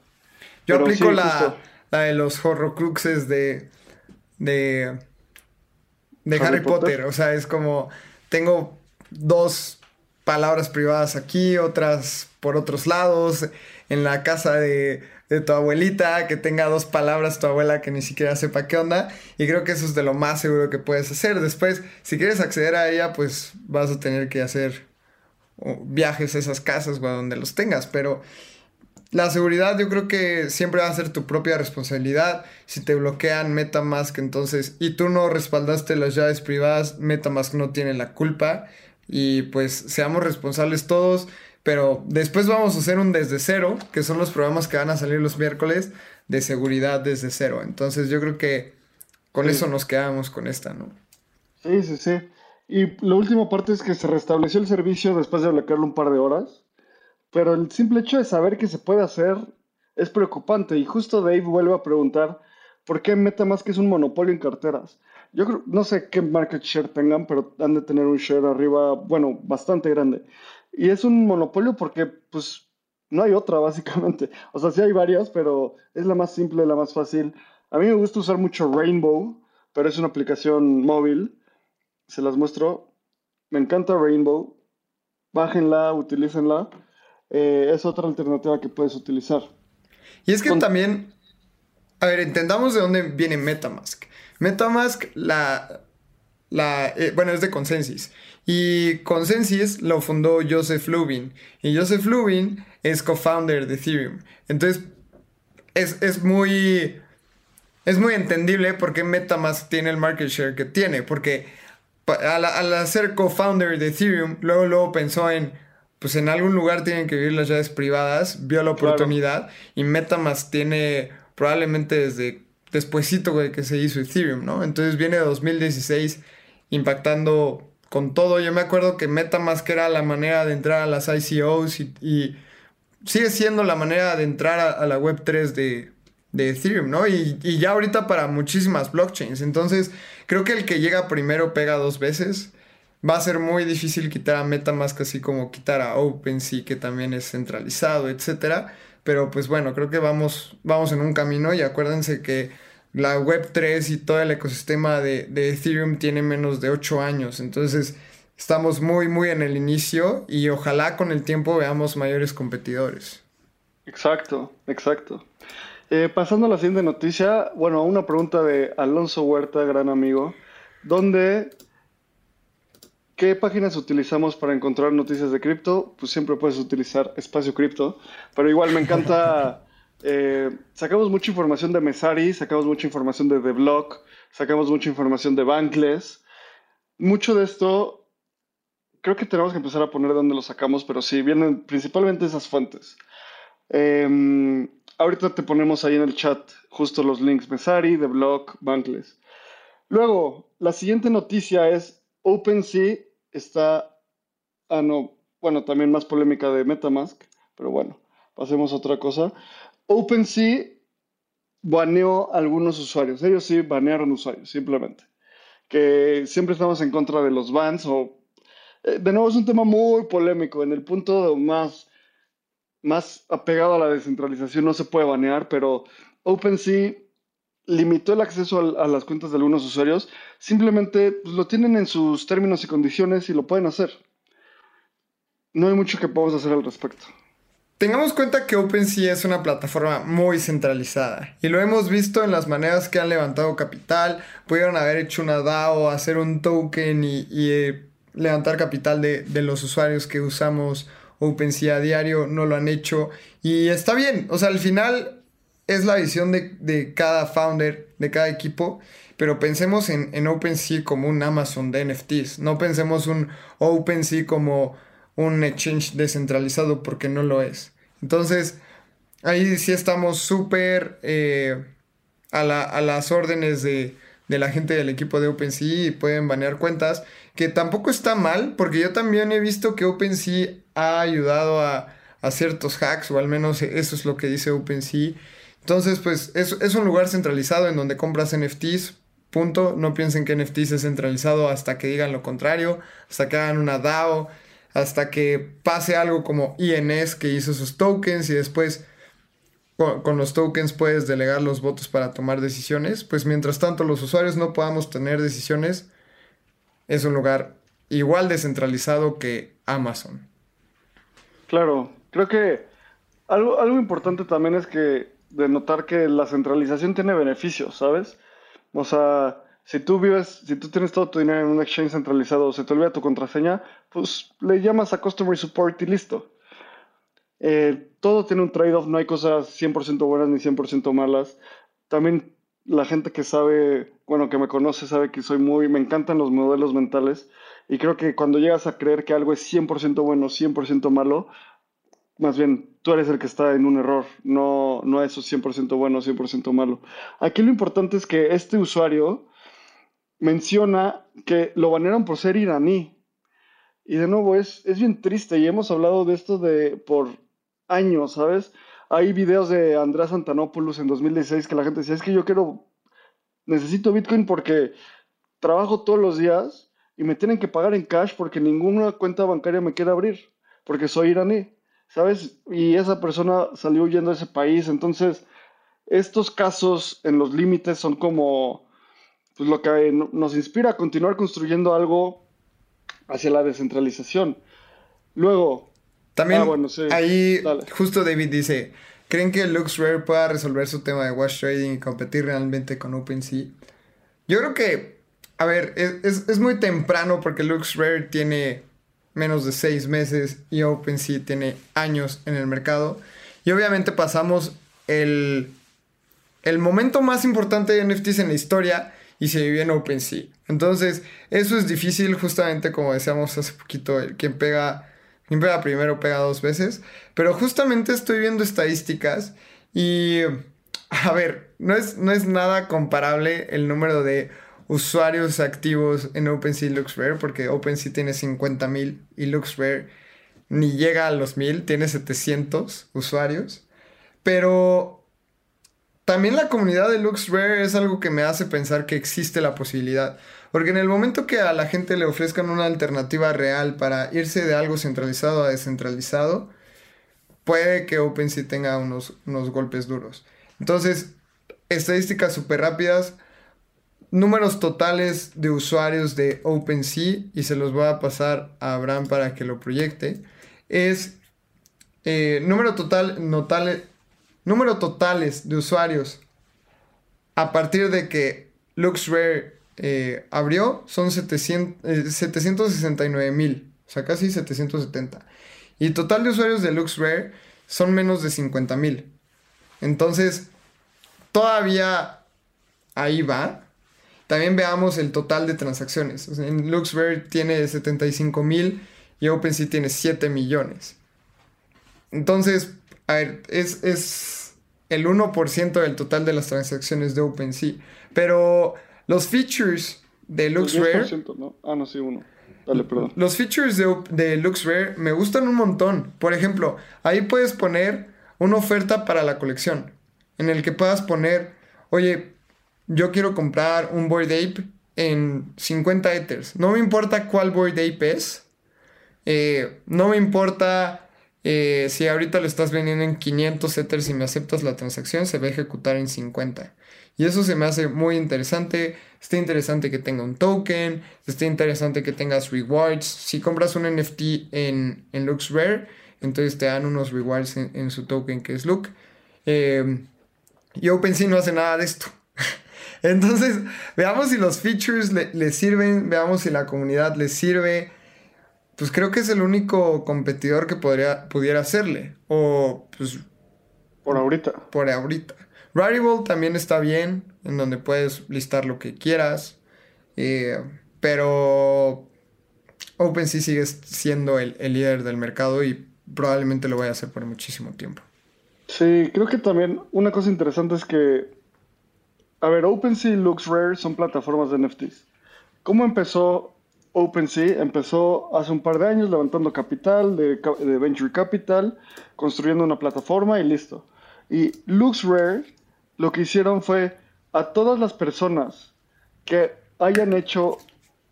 Yo aplico la, de los horrocruxes de, de, de Harry, Potter. O sea, es como, tengo dos palabras privadas aquí, otras por otros lados, en la casa de de tu abuelita, que tenga dos palabras tu abuela que ni siquiera sepa qué onda. Y creo que eso es de lo más seguro que puedes hacer. Después, si quieres acceder a ella, pues vas a tener que hacer viajes a esas casas a donde los tengas. Pero la seguridad yo creo que siempre va a ser tu propia responsabilidad. Si te bloquean Metamask, entonces, y tú no respaldaste las llaves privadas, Metamask no tiene la culpa. Y pues seamos responsables todos. Pero después vamos a hacer un desde cero, que son los programas que van a salir los miércoles de seguridad desde cero. Entonces yo creo que con eso nos quedamos con esta, ¿no? Sí, sí, sí. Y la última parte es que se restableció el servicio después de bloquearlo un par de horas. Pero el simple hecho de saber que se puede hacer es preocupante. Y justo Dave vuelve a preguntar por qué MetaMask es un monopolio en carteras. Yo creo, no sé qué market share tengan, pero han de tener un share arriba, bueno, bastante grande. Y es un monopolio porque, pues, no hay otra, (laughs) básicamente. O sea, sí hay varias, pero es la más simple, la más fácil. A mí me gusta usar mucho Rainbow, pero es una aplicación móvil. Se las muestro. Me encanta Rainbow. Bájenla, utilícenla. Eh, es otra alternativa que puedes utilizar. Y es que también, a ver, entendamos de dónde viene Metamask. Metamask, la, la eh, bueno, es de Consensus. Y Consensus lo fundó Joseph Lubin. Y Joseph Lubin es co-founder de Ethereum. Entonces, es, muy. Es muy entendible por qué MetaMask tiene el market share que tiene. Porque al, al hacer co-founder de Ethereum, luego, luego pensó en. Pues en algún lugar tienen que vivir las llaves privadas. Vio la oportunidad. Y MetaMask tiene probablemente desde despuesito de que se hizo Ethereum, ¿no? Entonces viene de 2016 impactando con todo. Yo me acuerdo que MetaMask era la manera de entrar a las ICOs y, sigue siendo la manera de entrar a, la Web3 de, de Ethereum, ¿no? Y, y, ya ahorita para muchísimas blockchains. Entonces, creo que el que llega primero pega dos veces. Va a ser muy difícil quitar a MetaMask así como quitar a OpenSea, que también es centralizado, etc. Pero pues bueno, creo que vamos, vamos en un camino y acuérdense que la Web3 y todo el ecosistema de, Ethereum tiene menos de 8 años. Entonces estamos muy, muy en el inicio y ojalá con el tiempo veamos mayores competidores. Exacto, exacto. Eh, pasando a la siguiente noticia, bueno, una pregunta de Alonso Huerta, gran amigo. ¿Dónde, qué páginas utilizamos para encontrar noticias de cripto? Pues siempre puedes utilizar Espacio Cripto, pero igual me encanta (laughs) eh, sacamos mucha información de Mesari, sacamos mucha información de The Block, sacamos mucha información de Bankless. Mucho de esto, creo que tenemos que empezar a poner dónde lo sacamos, pero sí, vienen principalmente esas fuentes. Em, ahorita te ponemos ahí en el chat justo los links Mesari, The Block, Bankless. Luego, la siguiente noticia es OpenSea está... Ah, no, bueno, también más polémica de Metamask, pero bueno, pasemos a otra cosa. OpenSea baneó a algunos usuarios. Ellos sí banearon usuarios, simplemente. Que siempre estamos en contra de los bans o... Eh, de nuevo es un tema muy polémico. En el punto más, más apegado a la descentralización no se puede banear, pero OpenSea limitó el acceso a, las cuentas de algunos usuarios, simplemente pues, lo tienen en sus términos y condiciones y lo pueden hacer. No hay mucho que podamos hacer al respecto. Tengamos cuenta que OpenSea es una plataforma muy centralizada y lo hemos visto en las maneras que han levantado capital, pudieron haber hecho una DAO, hacer un token y, eh, levantar capital de, los usuarios que usamos OpenSea a diario, no lo han hecho y está bien, o sea, al final es la visión de, cada founder, de cada equipo, pero pensemos en, en OpenSea como un Amazon de NFTs, no pensemos un OpenSea como un exchange descentralizado porque no lo es. Entonces, ahí sí estamos súper eh, a, las órdenes de, la gente del equipo de OpenSea y pueden banear cuentas, que tampoco está mal, porque yo también he visto que OpenSea ha ayudado a, ciertos hacks, o al menos eso es lo que dice OpenSea. Entonces, pues es, es un lugar centralizado en donde compras NFTs, punto. No piensen que NFTs es centralizado hasta que digan lo contrario, hasta que hagan una DAO hasta que pase algo como INS que hizo sus tokens y después con, los tokens puedes delegar los votos para tomar decisiones. Pues mientras tanto los usuarios no podamos tener decisiones, es un lugar igual descentralizado que Amazon. Claro, creo que algo, algo importante también es que de notar que la centralización tiene beneficios, ¿sabes? O sea, si tú vives, si tú tienes todo tu dinero en un exchange centralizado o se te olvida tu contraseña, pues le llamas a Customer Support y listo. Eh, todo tiene un trade-off, no hay cosas 100% buenas ni 100% malas. También la gente que sabe, bueno, que me conoce sabe que soy muy, me encantan los modelos mentales y creo que cuando llegas a creer que algo es 100% bueno, 100% malo, más bien tú eres el que está en un error, no, no eso 100% bueno, 100% malo. Aquí lo importante es que este usuario menciona que lo banearon por ser iraní. Y de nuevo, es, es bien triste y hemos hablado de esto de por años, ¿sabes? Hay videos de Andrés Antanopoulos en 2016 que la gente decía, es que yo quiero, necesito Bitcoin porque trabajo todos los días y me tienen que pagar en cash porque ninguna cuenta bancaria me quiere abrir, porque soy iraní, ¿sabes? Y esa persona salió huyendo de ese país. Entonces, estos casos en los límites son como pues lo que nos inspira a continuar construyendo algo hacia la descentralización. Luego, también ah, ahí justo David dice, ¿creen que LuxRare pueda resolver su tema de wash trading y competir realmente con OpenSea? Yo creo que, a ver, es, es muy temprano porque LuxRare tiene menos de seis meses y OpenSea tiene años en el mercado. Y obviamente pasamos el, el momento más importante de NFTs en la historia y se vive en OpenSea. Entonces, eso es difícil, justamente como decíamos hace poquito, quien pega, quien pega primero pega dos veces. Pero justamente estoy viendo estadísticas y, a ver, no es, no es nada comparable el número de usuarios activos en OpenSea y LuxRare, porque OpenSea tiene 50.000 y LuxRare ni llega a los 1000, tiene 700 usuarios. Pero también la comunidad de LuxRare es algo que me hace pensar que existe la posibilidad. Porque en el momento que a la gente le ofrezcan una alternativa real para irse de algo centralizado a descentralizado, puede que OpenSea tenga unos, unos golpes duros. Entonces, estadísticas súper rápidas, números totales de usuarios de OpenSea, y se los voy a pasar a Abraham para que lo proyecte, es eh, número total, notable, Número totales de usuarios a partir de que LuxRare eh, abrió son 769 eh, mil, o sea, casi 770. Y total de usuarios de LuxRare son menos de 50 mil. Entonces, todavía ahí va. También veamos el total de transacciones. en LuxRare tiene 75 mil y OpenSea tiene 7 millones. Entonces, a ver, es el 1% del total de las transacciones de OpenSea. Pero los features de LuxRare... ¿no? Ah, no, sí, uno. Dale, perdón. Los features de, de LuxRare me gustan un montón. Por ejemplo, ahí puedes poner una oferta para la colección. En el que puedas poner, oye, yo quiero comprar un Board Ape en 50 Ethers. No me importa cuál Board Ape es. Eh, no me importa eh, si ahorita lo estás vendiendo en 500 Ethers y me aceptas la transacción, se va a ejecutar en 50. Y eso se me hace muy interesante. Está interesante que tenga un token. Está interesante que tengas rewards. Si compras un NFT en, en LuxRare, entonces te dan unos rewards en, su token que es Look. Eh, y OpenSea no hace nada de esto. (laughs) entonces, veamos si los features le, sirven. Veamos si la comunidad le sirve. Pues creo que es el único competidor que podría, pudiera hacerle. O pues... Por ahorita. Por ahorita. Rarible también está bien, en donde puedes listar lo que quieras. Eh, pero OpenSea sigue siendo el, líder del mercado y probablemente lo vaya a hacer por muchísimo tiempo. Sí, creo que también una cosa interesante es que, a ver, OpenSea y LuxRare son plataformas de NFTs. ¿Cómo empezó OpenSea? Empezó hace un par de años levantando capital de, Venture Capital, construyendo una plataforma y listo. Y LuxRare lo que hicieron fue a todas las personas que hayan hecho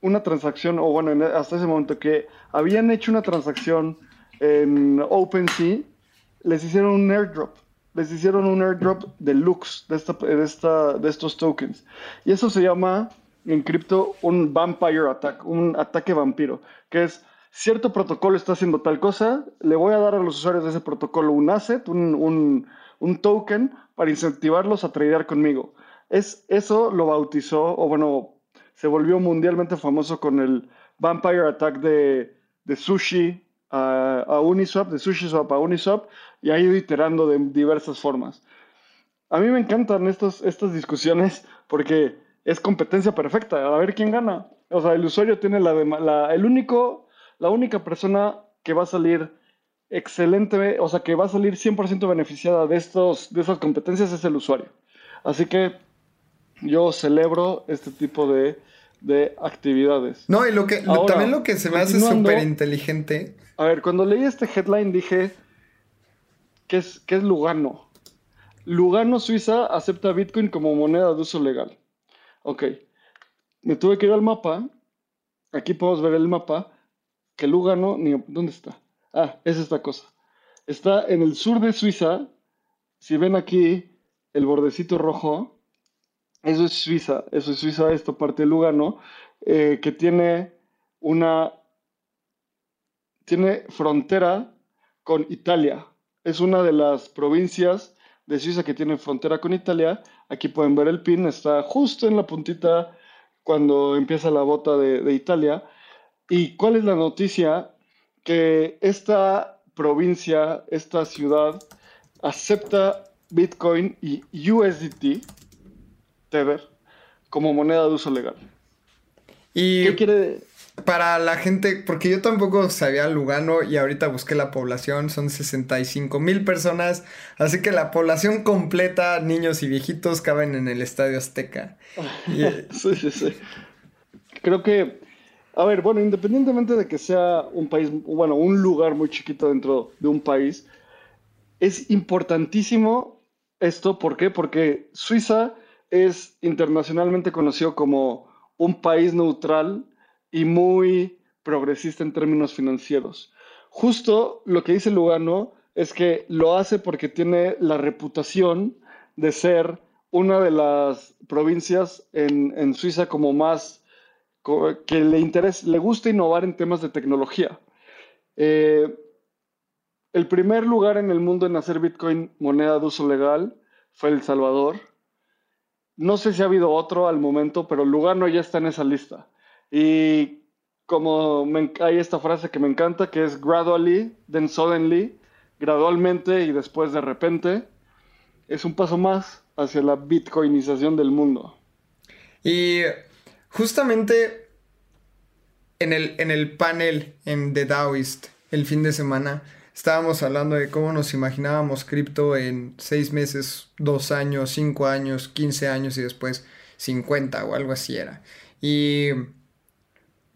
una transacción, o bueno, hasta ese momento que habían hecho una transacción en OpenSea, les hicieron un airdrop. Les hicieron un airdrop de Lux, de, esta, de, esta, de estos tokens. Y eso se llama en cripto un vampire attack, un ataque vampiro, que es cierto protocolo está haciendo tal cosa, le voy a dar a los usuarios de ese protocolo un asset, un, un, un token para incentivarlos a tradear conmigo. Es, eso lo bautizó, o bueno, se volvió mundialmente famoso con el Vampire Attack de, de Sushi a, Uniswap, de SushiSwap a Uniswap, y ha ido iterando de diversas formas. A mí me encantan estos, estas discusiones porque es competencia perfecta, a ver quién gana. O sea, el usuario tiene la, la, el único, la única persona que va a salir excelente, o sea, que va a salir 100% beneficiada de, estos, de esas competencias es el usuario. Así que yo celebro este tipo de, actividades. No, y lo que también lo que se me hace súper inteligente. A ver, cuando leí este headline dije, ¿qué es, ¿qué es Lugano? Lugano, Suiza, acepta Bitcoin como moneda de uso legal. Ok, me tuve que ir al mapa. Aquí podemos ver el mapa. Que Lugano, ni, ¿dónde está? Ah, es esta cosa. Está en el sur de Suiza. Si ven aquí el bordecito rojo, eso es Suiza. Eso es Suiza, esto parte de Lugano, eh, que tiene una. Tiene frontera con Italia. Es una de las provincias de Suiza que tiene frontera con Italia. Aquí pueden ver el pin, está justo en la puntita cuando empieza la bota de, de Italia. ¿Y cuál es la noticia? que esta provincia, esta ciudad, acepta Bitcoin y USDT, Tether, como moneda de uso legal. ¿Y qué quiere? Para la gente, porque yo tampoco sabía Lugano y ahorita busqué la población, son 65 mil personas, así que la población completa, niños y viejitos, caben en el Estadio Azteca. (laughs) sí, sí, sí. Creo que a ver, bueno, independientemente de que sea un país, bueno, un lugar muy chiquito dentro de un país, es importantísimo esto. ¿Por qué? Porque Suiza es internacionalmente conocido como un país neutral y muy progresista en términos financieros. Justo lo que dice Lugano es que lo hace porque tiene la reputación de ser una de las provincias en, Suiza como más que le, interesa, le gusta innovar en temas de tecnología. Eh, el primer lugar en el mundo en hacer Bitcoin moneda de uso legal fue El Salvador. No sé si ha habido otro al momento, pero Lugano ya está en esa lista. Y como hay esta frase que me encanta, que es gradually, then suddenly, gradualmente y después de repente, es un paso más hacia la bitcoinización del mundo. Y Justamente en el, en el panel en The Daoist el fin de semana estábamos hablando de cómo nos imaginábamos cripto en seis meses, dos años, cinco años, quince años y después 50 o algo así era. Y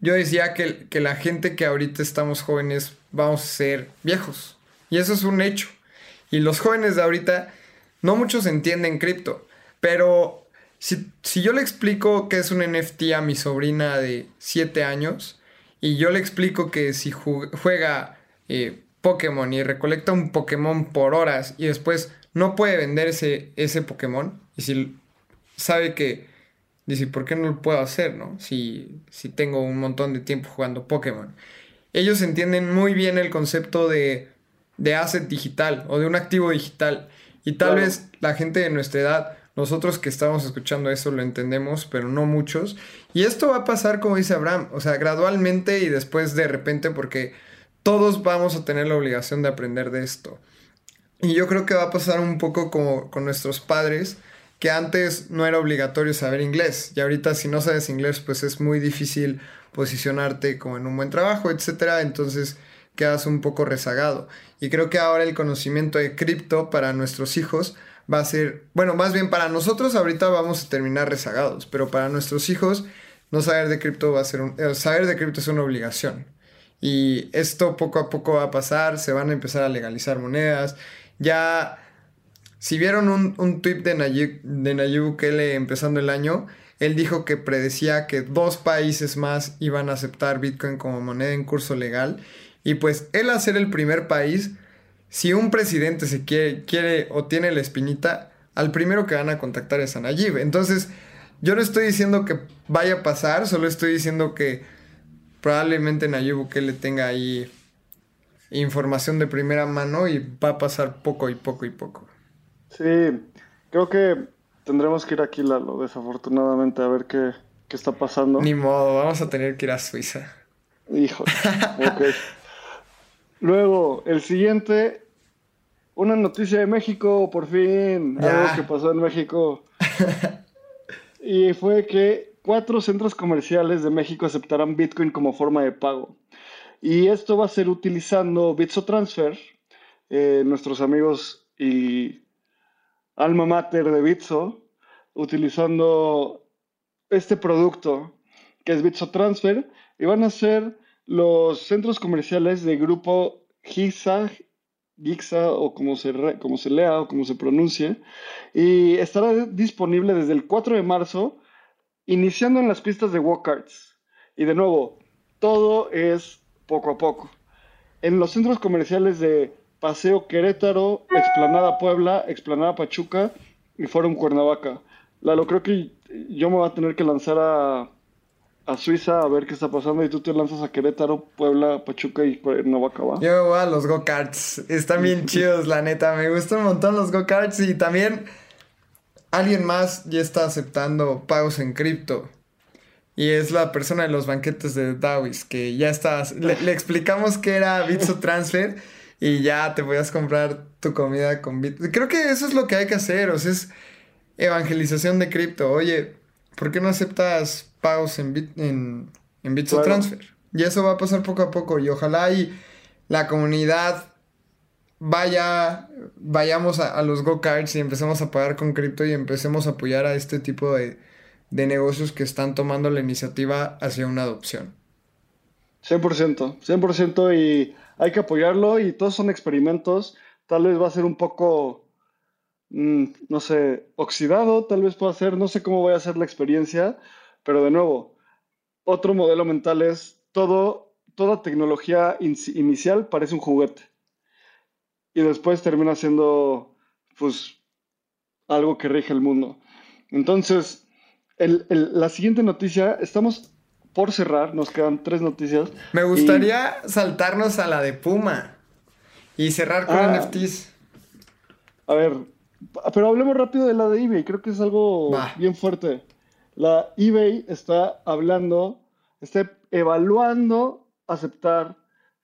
yo decía que, que la gente que ahorita estamos jóvenes vamos a ser viejos. Y eso es un hecho. Y los jóvenes de ahorita no muchos entienden cripto, pero si, yo le explico que es un NFT a mi sobrina de 7 años y yo le explico que si juega eh, Pokémon y recolecta un Pokémon por horas y después no puede vender ese, ese Pokémon y si sabe que dice, ¿por qué no lo puedo hacer, no? Si, si tengo un montón de tiempo jugando Pokémon. Ellos entienden muy bien el concepto de, de asset digital o de un activo digital. Y tal vez la gente de nuestra edad, nosotros que estamos escuchando eso lo entendemos, pero no muchos. Y esto va a pasar, como dice Abraham, o sea, gradualmente y después de repente, porque todos vamos a tener la obligación de aprender de esto. Y yo creo que va a pasar un poco como con nuestros padres, que antes no era obligatorio saber inglés. Y ahorita si no sabes inglés, pues es muy difícil posicionarte como en un buen trabajo, etcétera. Entonces quedas un poco rezagado. Y creo que ahora el conocimiento de cripto para nuestros hijos va a ser, bueno, más bien para nosotros ahorita vamos a terminar rezagados, pero para nuestros hijos no saber de cripto va a ser un, eh, saber de cripto es una obligación. Y esto poco a poco va a pasar, se van a empezar a legalizar monedas, ya, si vieron un, un tweet de Nayib, de Nayib Bukele empezando el año, él dijo que predecía que dos países más iban a aceptar Bitcoin como moneda en curso legal. Y pues él a ser el primer país, si un presidente se quiere, quiere o tiene la espinita, al primero que van a contactar es a Nayib. Entonces, yo no estoy diciendo que vaya a pasar, solo estoy diciendo que probablemente Nayib Bukele tenga ahí información de primera mano y va a pasar poco y poco y poco. Sí, creo que tendremos que ir aquí, Lalo, desafortunadamente, a ver qué, está pasando. Ni modo, vamos a tener que ir a Suiza. Hijo, (laughs) ok. Luego, el siguiente, una noticia de México, por fin, algo que pasó en México. (laughs) y fue que cuatro centros comerciales de México aceptarán Bitcoin como forma de pago. Y esto va a ser utilizando Bitso Transfer, eh, nuestros amigos y alma mater de Bitso, utilizando este producto que es Bitso Transfer, y van a ser los centros comerciales de grupo GIXA, GIXA o como se, como se lea o como se pronuncie, y estará disponible desde el 4 de marzo, iniciando en las pistas de Walkarts. Y de nuevo, todo es poco a poco. En los centros comerciales de Paseo Querétaro, Explanada Puebla, Explanada Pachuca y Forum Cuernavaca. Lalo, creo que yo me voy a tener que lanzar a, a Suiza a ver qué está pasando y tú te lanzas a Querétaro, Puebla, Pachuca y Cuernavaca, ¿va? Yo voy a los go-karts. Están bien (laughs) chidos, la neta. Me gustan un montón los go-karts y también alguien más ya está aceptando pagos en cripto. Y es la persona de los banquetes de Dawis, que ya estás. Le, explicamos que era Bitso Transfer (laughs) y ya te podías comprar tu comida con Bit. Creo que eso es lo que hay que hacer, o sea, es evangelización de cripto. Oye, ¿por qué no aceptas pagos en, Bit, en, Bitso Transfer? Y eso va a pasar poco a poco y ojalá y la comunidad vaya, vayamos a, a los go-karts y empecemos a pagar con cripto y empecemos a apoyar a este tipo de de negocios que están tomando la iniciativa hacia una adopción. 100%, 100% y hay que apoyarlo y todos son experimentos. Tal vez va a ser un poco, mm, no sé, oxidado, tal vez pueda ser, no sé cómo voy a ser la experiencia, pero de nuevo, otro modelo mental es todo, toda tecnología inicial parece un juguete y después termina siendo, pues, algo que rige el mundo. Entonces, la siguiente noticia, estamos por cerrar, nos quedan tres noticias. Me gustaría saltarnos a la de Puma y cerrar con ah. NFTs. A ver, pero hablemos rápido de la de eBay, creo que es algo bien fuerte. La eBay está hablando, está evaluando aceptar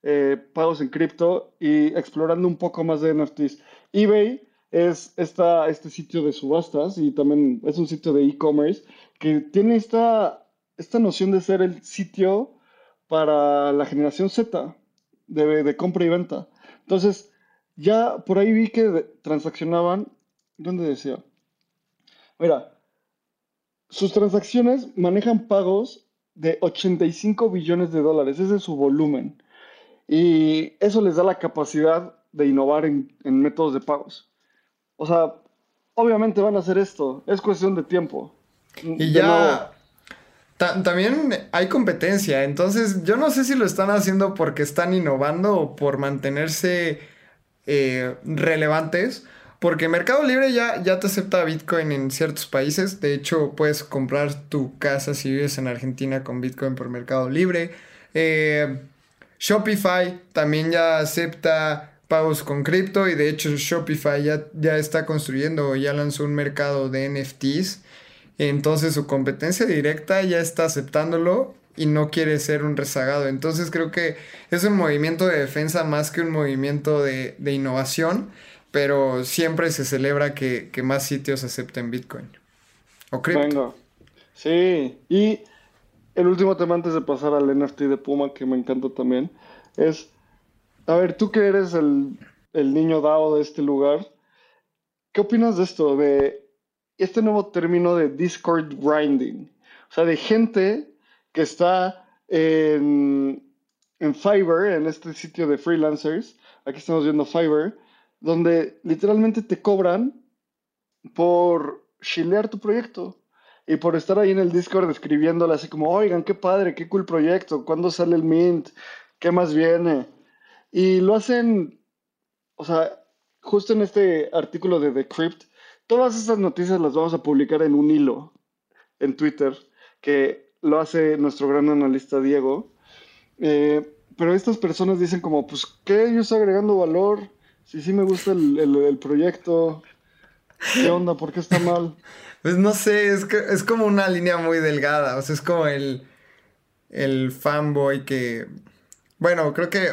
eh, pagos en cripto y explorando un poco más de NFTs. eBay es esta, este sitio de subastas y también es un sitio de e-commerce que tiene esta, esta noción de ser el sitio para la generación Z de, de compra y venta. Entonces, ya por ahí vi que transaccionaban, ¿dónde decía? Mira, sus transacciones manejan pagos de 85 billones de dólares, ese es su volumen. Y eso les da la capacidad de innovar en, en métodos de pagos. O sea, obviamente van a hacer esto, es cuestión de tiempo. Y ya... también hay competencia, entonces yo no sé si lo están haciendo porque están innovando o por mantenerse eh, relevantes Porque Mercado Libre ya, ya te acepta Bitcoin en ciertos países. De hecho, puedes comprar tu casa si vives en Argentina con Bitcoin por Mercado Libre. Eh, Shopify también ya acepta pagos con cripto y de hecho Shopify ya, ya está construyendo, ya lanzó un mercado de NFTs. Entonces su competencia directa ya está aceptándolo y no quiere ser un rezagado. Entonces creo que es un movimiento de defensa más que un movimiento de, de innovación pero siempre se celebra que, más sitios acepten Bitcoin o cripto. Venga. Sí, y el último tema antes de pasar al NFT de Puma, que me encanta también, es, a ver, tú que eres el, el niño DAO de este lugar, ¿qué opinas de esto, de este nuevo término de Discord grinding? O sea, de gente que está en, en Fiverr, en este sitio de freelancers, aquí estamos viendo Fiverr, donde literalmente te cobran por chilear tu proyecto y por estar ahí en el Discord escribiéndole así como, oigan, qué padre, qué cool proyecto, ¿cuándo sale el Mint? ¿Qué más viene? Y lo hacen, o sea, justo en este artículo de The Crypt, todas estas noticias las vamos a publicar en un hilo en Twitter, que lo hace nuestro gran analista Diego. Eh, pero estas personas dicen como, pues, ¿qué? Yo estoy agregando valor Sí, sí me gusta el, proyecto. ¿Qué onda? ¿Por qué está mal? (laughs) Pues no sé, es, que, es como una línea muy delgada. O sea, es como el, el fanboy que... Bueno, creo que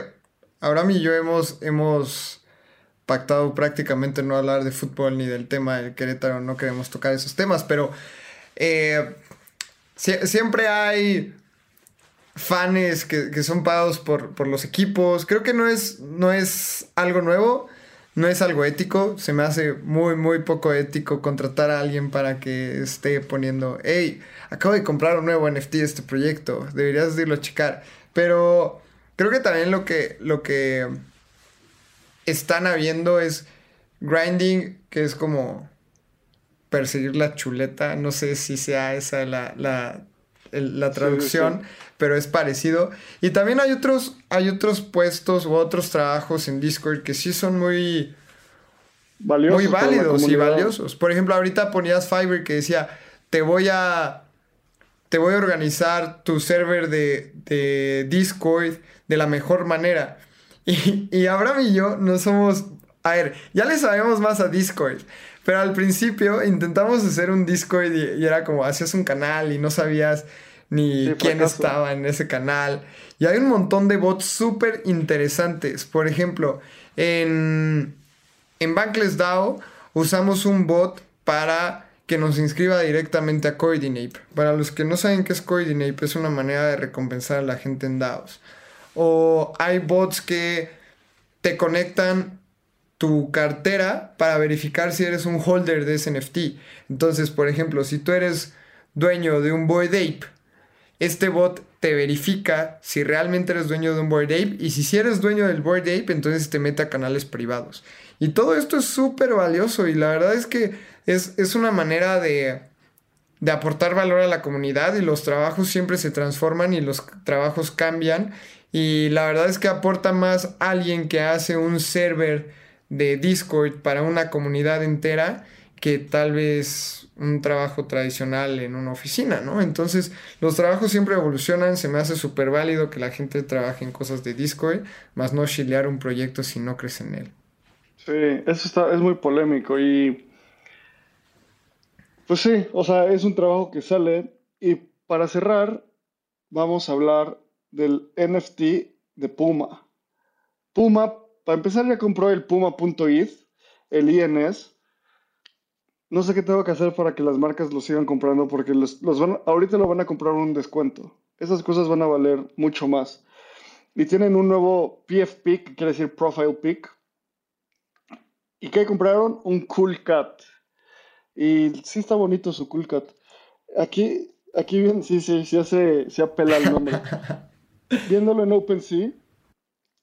Abraham y yo hemos, hemos pactado prácticamente no hablar de fútbol ni del tema del Querétaro. No queremos tocar esos temas, pero... Eh, siempre hay fans que, son pagados por, los equipos. Creo que no es, no es algo nuevo, no es algo ético. Se me hace muy, muy poco ético contratar a alguien para que esté poniendo, hey, acabo de comprar un nuevo NFT de este proyecto, deberías irlo a checar. Pero creo que también lo que, lo que están habiendo es grinding, que es como perseguir la chuleta. No sé si sea esa la, la, la traducción pero es parecido. Y también hay otros, hay otros puestos u otros trabajos en Discord que sí son muy, valiosos muy válidos y valiosos. Por ejemplo, ahorita ponías Fiverr que decía, te voy a, te voy a organizar tu server de, de Discord de la mejor manera. (laughs) Y, y Abraham y yo no somos... A ver, ya le sabemos más a Discord. Pero al principio intentamos hacer un Discord y, y, era como hacías un canal y no sabías ni quién estaba en ese canal. Y hay un montón de bots súper interesantes. Por ejemplo, en, en Bankless DAO usamos un bot para que nos inscriba directamente a Coordinape. Para los que no saben qué es Coordinape, es una manera de recompensar a la gente en DAOs. O hay bots que te conectan tu cartera para verificar si eres un holder de ese NFT. Entonces, por ejemplo, si tú eres dueño de un Boyd Ape este bot te verifica si realmente eres dueño de un Bored Ape y si, si eres dueño del Bored Ape, entonces te mete a canales privados. Y todo esto es súper valioso y la verdad es que es, una manera de, de aportar valor a la comunidad y los trabajos siempre se transforman y los trabajos cambian y la verdad es que aporta más alguien que hace un server de Discord para una comunidad entera que tal vez un trabajo tradicional en una oficina, ¿no? Entonces, los trabajos siempre evolucionan, se me hace súper válido que la gente trabaje en cosas de Discord, más no chilear un proyecto si no crece en él. Sí, eso está, es muy polémico y... Pues sí, o sea, es un trabajo que sale y para cerrar, vamos a hablar del NFT de Puma. Puma, para empezar ya compró el puma.eth, el INS, no sé qué tengo que hacer para que las marcas lo sigan comprando porque los, van, ahorita lo van a comprar un descuento. Esas cosas van a valer mucho más. Y tienen un nuevo PF Pick, que quiere decir Profile Pick. ¿Y qué compraron? Un Cool Cat. Y sí está bonito su Cool Cat. Aquí, aquí bien, sí, sí, sí hace, se apela el nombre. (laughs) Viéndolo en OpenSea,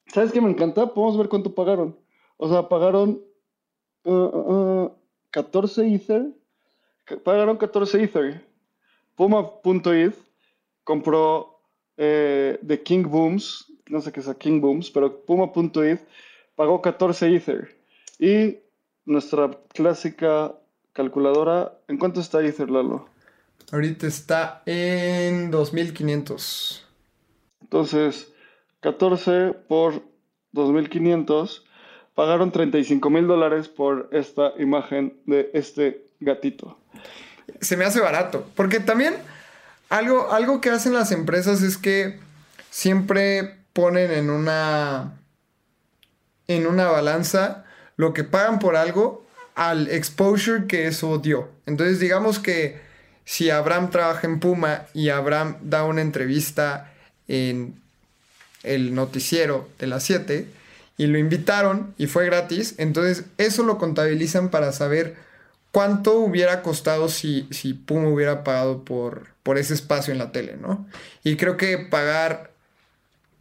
¿sabes qué me encanta? Podemos ver cuánto pagaron. O sea, pagaron... Uh, uh, uh, 14 Ether, pagaron 14 Ether. Puma.eth compró eh, de King Booms, no sé qué es King Booms, pero Puma.eth pagó 14 Ether. Y nuestra clásica calculadora. ¿En cuánto está Ether, Lalo? Ahorita está en 2500. Entonces, 14 por 2500 pagaron 35 mil dólares por esta imagen de este gatito. Se me hace barato, porque también algo, algo que hacen las empresas es que siempre ponen en una en una balanza lo que pagan por algo al exposure que eso dio. Entonces, digamos que si Abraham trabaja en Puma y Abraham da una entrevista en el noticiero de las 7 y lo invitaron y fue gratis, entonces eso lo contabilizan para saber cuánto hubiera costado si, si Puma hubiera pagado por, por ese espacio en la tele, ¿no? Y creo que pagar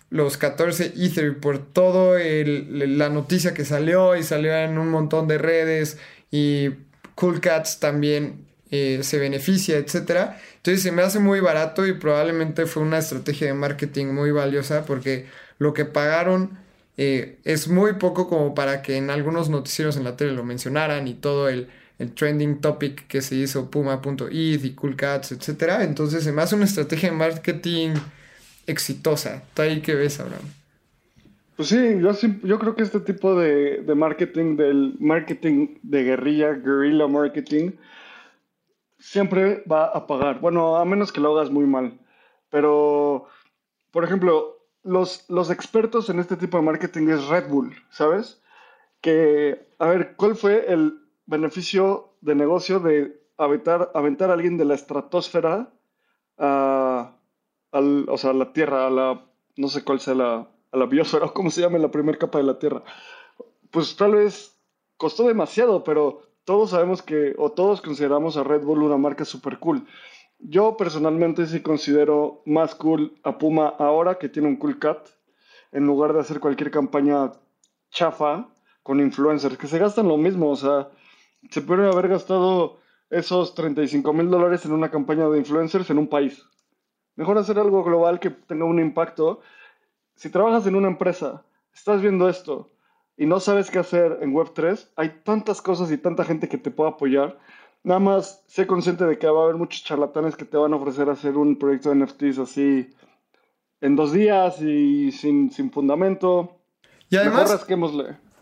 los 14 Ether por todo la noticia que salió y salió en un montón de redes y Cool Cats también eh, se beneficia, etc. Entonces se me hace muy barato y probablemente fue una estrategia de marketing muy valiosa porque lo que pagaron eh, es muy poco como para que en algunos noticieros en la tele lo mencionaran y todo el, el trending topic que se hizo puma.eth y Cool Cats, etc. Entonces se me hace una estrategia de marketing exitosa. ¿Tú ahí qué ves, Abraham? Pues sí, yo, yo creo que este tipo de, marketing, del marketing de guerrilla, guerrilla marketing, siempre va a pagar. Bueno, a menos que lo hagas muy mal. Pero, por ejemplo, los, los expertos en este tipo de marketing es Red Bull, ¿sabes? Que, a ver, ¿cuál fue el beneficio de negocio de aventar, aventar a alguien de la estratosfera a al, o sea, la Tierra, a la, no sé cuál sea la, a la biosfera, o (laughs) cómo se llama la primera capa de la Tierra. Pues tal vez costó demasiado, pero todos sabemos que, o todos consideramos a Red Bull una marca super cool. Yo personalmente sí considero más cool a Puma ahora que tiene un cool cat, en lugar de hacer cualquier campaña chafa con influencers, que se gastan lo mismo, o sea, se pueden haber gastado esos 35 mil dólares en una campaña de influencers en un país. Mejor hacer algo global que tenga un impacto. Si trabajas en una empresa, estás viendo esto y no sabes qué hacer en Web3, hay tantas cosas y tanta gente que te puede apoyar. Nada más sé consciente de que va a haber muchos charlatanes que te van a ofrecer hacer un proyecto de NFTs así en dos días y sin, sin fundamento. Y además,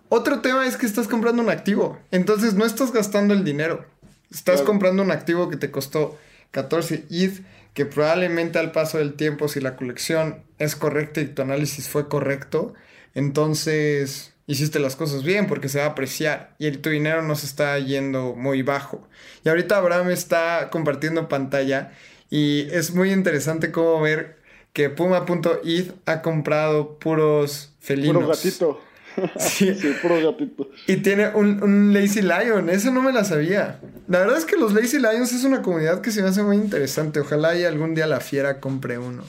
otro tema es que estás comprando un activo. Entonces no estás gastando el dinero. Estás comprando un activo que te costó 14 ETH que probablemente al paso del tiempo, si la colección es correcta y tu análisis fue correcto, entonces hiciste las cosas bien porque se va a apreciar y el, tu dinero no se está yendo muy bajo. Y ahorita Abraham está compartiendo pantalla y es muy interesante cómo ver que Puma.eth ha comprado puros felinos. Puro gatito. (laughs) Sí. puro gatito. Y tiene un, Lazy Lion, eso no me la sabía. La verdad es que los Lazy Lions es una comunidad que se me hace muy interesante. Ojalá y algún día la fiera compre uno.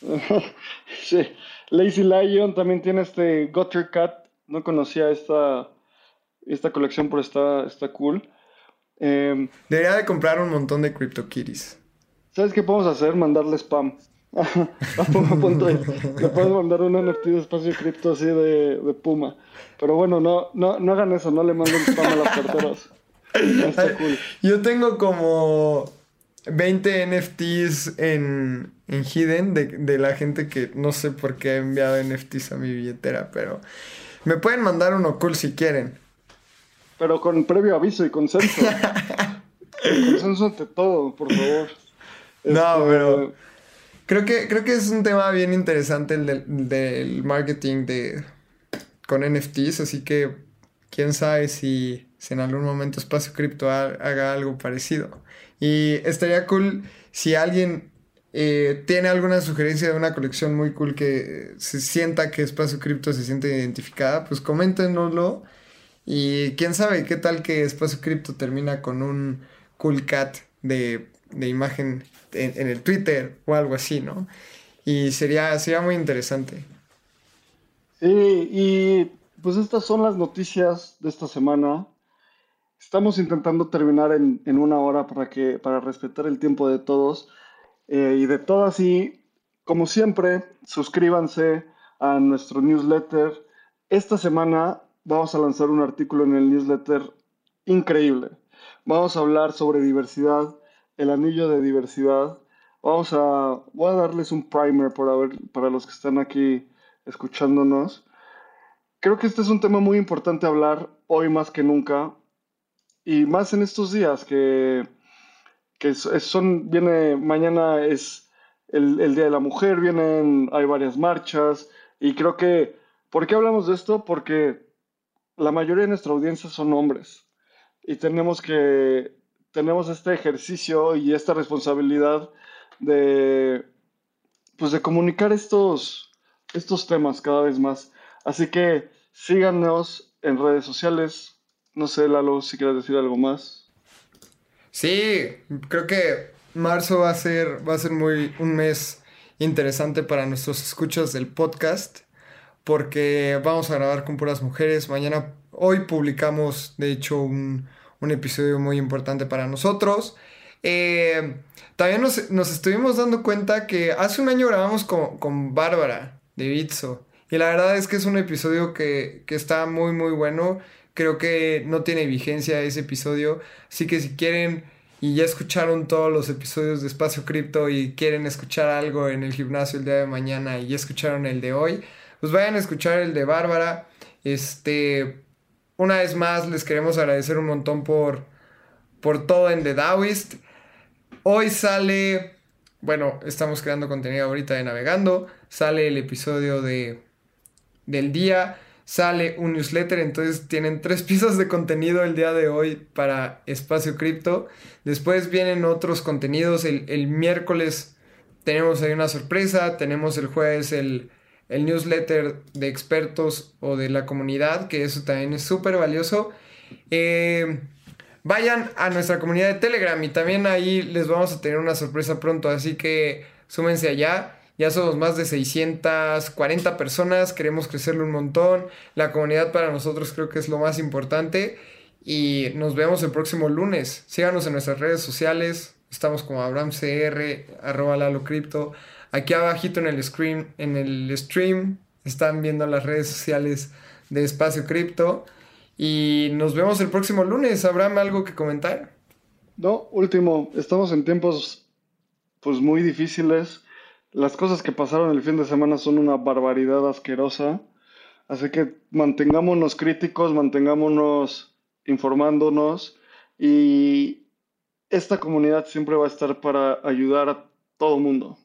(laughs) sí, Lazy Lion también tiene este Gutter Cat. No conocía esta, esta colección, pero está, está cool. Em, Debería de comprar un montón de CryptoKitties. ¿Sabes qué podemos hacer? Mandarle spam. (laughs) a Puma Le puedes mandar un NFT de espacio cripto así de, de, Puma. Pero bueno, no, no, no hagan eso, no le manden spam a las carteras. Está cool. Yo tengo como 20 NFTs en, en Hidden de, de, la gente que no sé por qué ha enviado NFTs a mi billetera, pero me pueden mandar uno cool si quieren. Pero con previo aviso y consenso. (laughs) consenso ante todo, por favor. No, este, pero Creo que, creo que es un tema bien interesante el del, marketing de, con NFTs, así que quién sabe si, en algún momento Espacio Cripto haga algo parecido. Y estaría cool si alguien eh, tiene alguna sugerencia de una colección muy cool que se sienta que Espacio Cripto se siente identificada, pues coméntenoslo. Y quién sabe qué tal que Espacio Cripto termina con un cool cat de, de imagen en, el Twitter o algo así, ¿no? Y sería, sería muy interesante. Sí, y pues estas son las noticias de esta semana. Estamos intentando terminar en, una hora para, que, para respetar el tiempo de todos eh, y de todas. Y como siempre, suscríbanse a nuestro newsletter. Esta semana vamos a lanzar un artículo en el newsletter increíble. Vamos a hablar sobre diversidad, el anillo de diversidad. Vamos a, voy a darles un primer para, para los que están aquí escuchándonos. Creo que este es un tema muy importante hablar hoy más que nunca y más en estos días que, que son, viene, mañana es el, el Día de la Mujer, vienen, hay varias marchas y creo que, ¿por qué hablamos de esto? Porque la mayoría de nuestra audiencia son hombres y tenemos que tenemos este ejercicio y esta responsabilidad de pues de comunicar estos estos temas cada vez más. Así que síganos en redes sociales. No sé, Lalo, si quieres decir algo más. Sí, creo que marzo va a ser va a ser muy un mes interesante para nuestros escuchas del podcast porque vamos a grabar con puras mujeres. Mañana, hoy publicamos, de hecho, un, un episodio muy importante para nosotros. Eh, también nos, estuvimos dando cuenta que hace un año grabamos con, con Bárbara de Bitso. Y la verdad es que es un episodio que, que, está muy, muy bueno. Creo que no tiene vigencia ese episodio. Así que si quieren y ya escucharon todos los episodios de Espacio Cripto y quieren escuchar algo en el gimnasio el día de mañana y ya escucharon el de hoy, pues vayan a escuchar el de Bárbara. Este, una vez más, les queremos agradecer un montón por, por todo en The Daoist. Hoy sale, bueno, estamos creando contenido ahorita de Navegando. Sale el episodio de, del día. Sale un newsletter, entonces tienen tres (laughs) piezas de contenido el día de hoy para Espacio Cripto. Después vienen otros contenidos. El, el miércoles tenemos ahí una sorpresa. Tenemos el jueves el, el newsletter de expertos o de la comunidad, que eso también es súper valioso. Eh, vayan a nuestra comunidad de Telegram y también ahí les vamos a tener una sorpresa pronto, así que súmense allá. Ya somos más de 640 personas, queremos crecerlo un montón. La comunidad para nosotros creo que es lo más importante. Y nos vemos el próximo lunes. Síganos en nuestras redes sociales. Estamos como AbramCR, arroba Lalo Crypto. Aquí abajito en el screen, en el stream, están viendo las redes sociales de Espacio Cripto. Y nos vemos el próximo lunes. ¿Habrá algo que comentar? No, último, estamos en tiempos pues muy difíciles. Las cosas que pasaron el fin de semana son una barbaridad asquerosa. Así que mantengámonos críticos, mantengámonos informándonos y esta comunidad siempre va a estar para ayudar a todo mundo.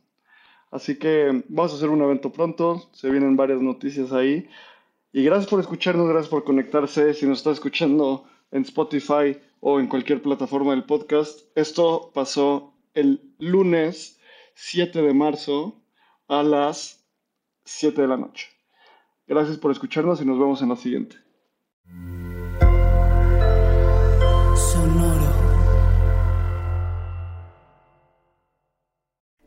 Así que vamos a hacer un evento pronto, se vienen varias noticias ahí. Y gracias por escucharnos, gracias por conectarse. Si nos está escuchando en Spotify o en cualquier plataforma del podcast, esto pasó el lunes 7 de marzo a las 7 de la noche. Gracias por escucharnos y nos vemos en la siguiente.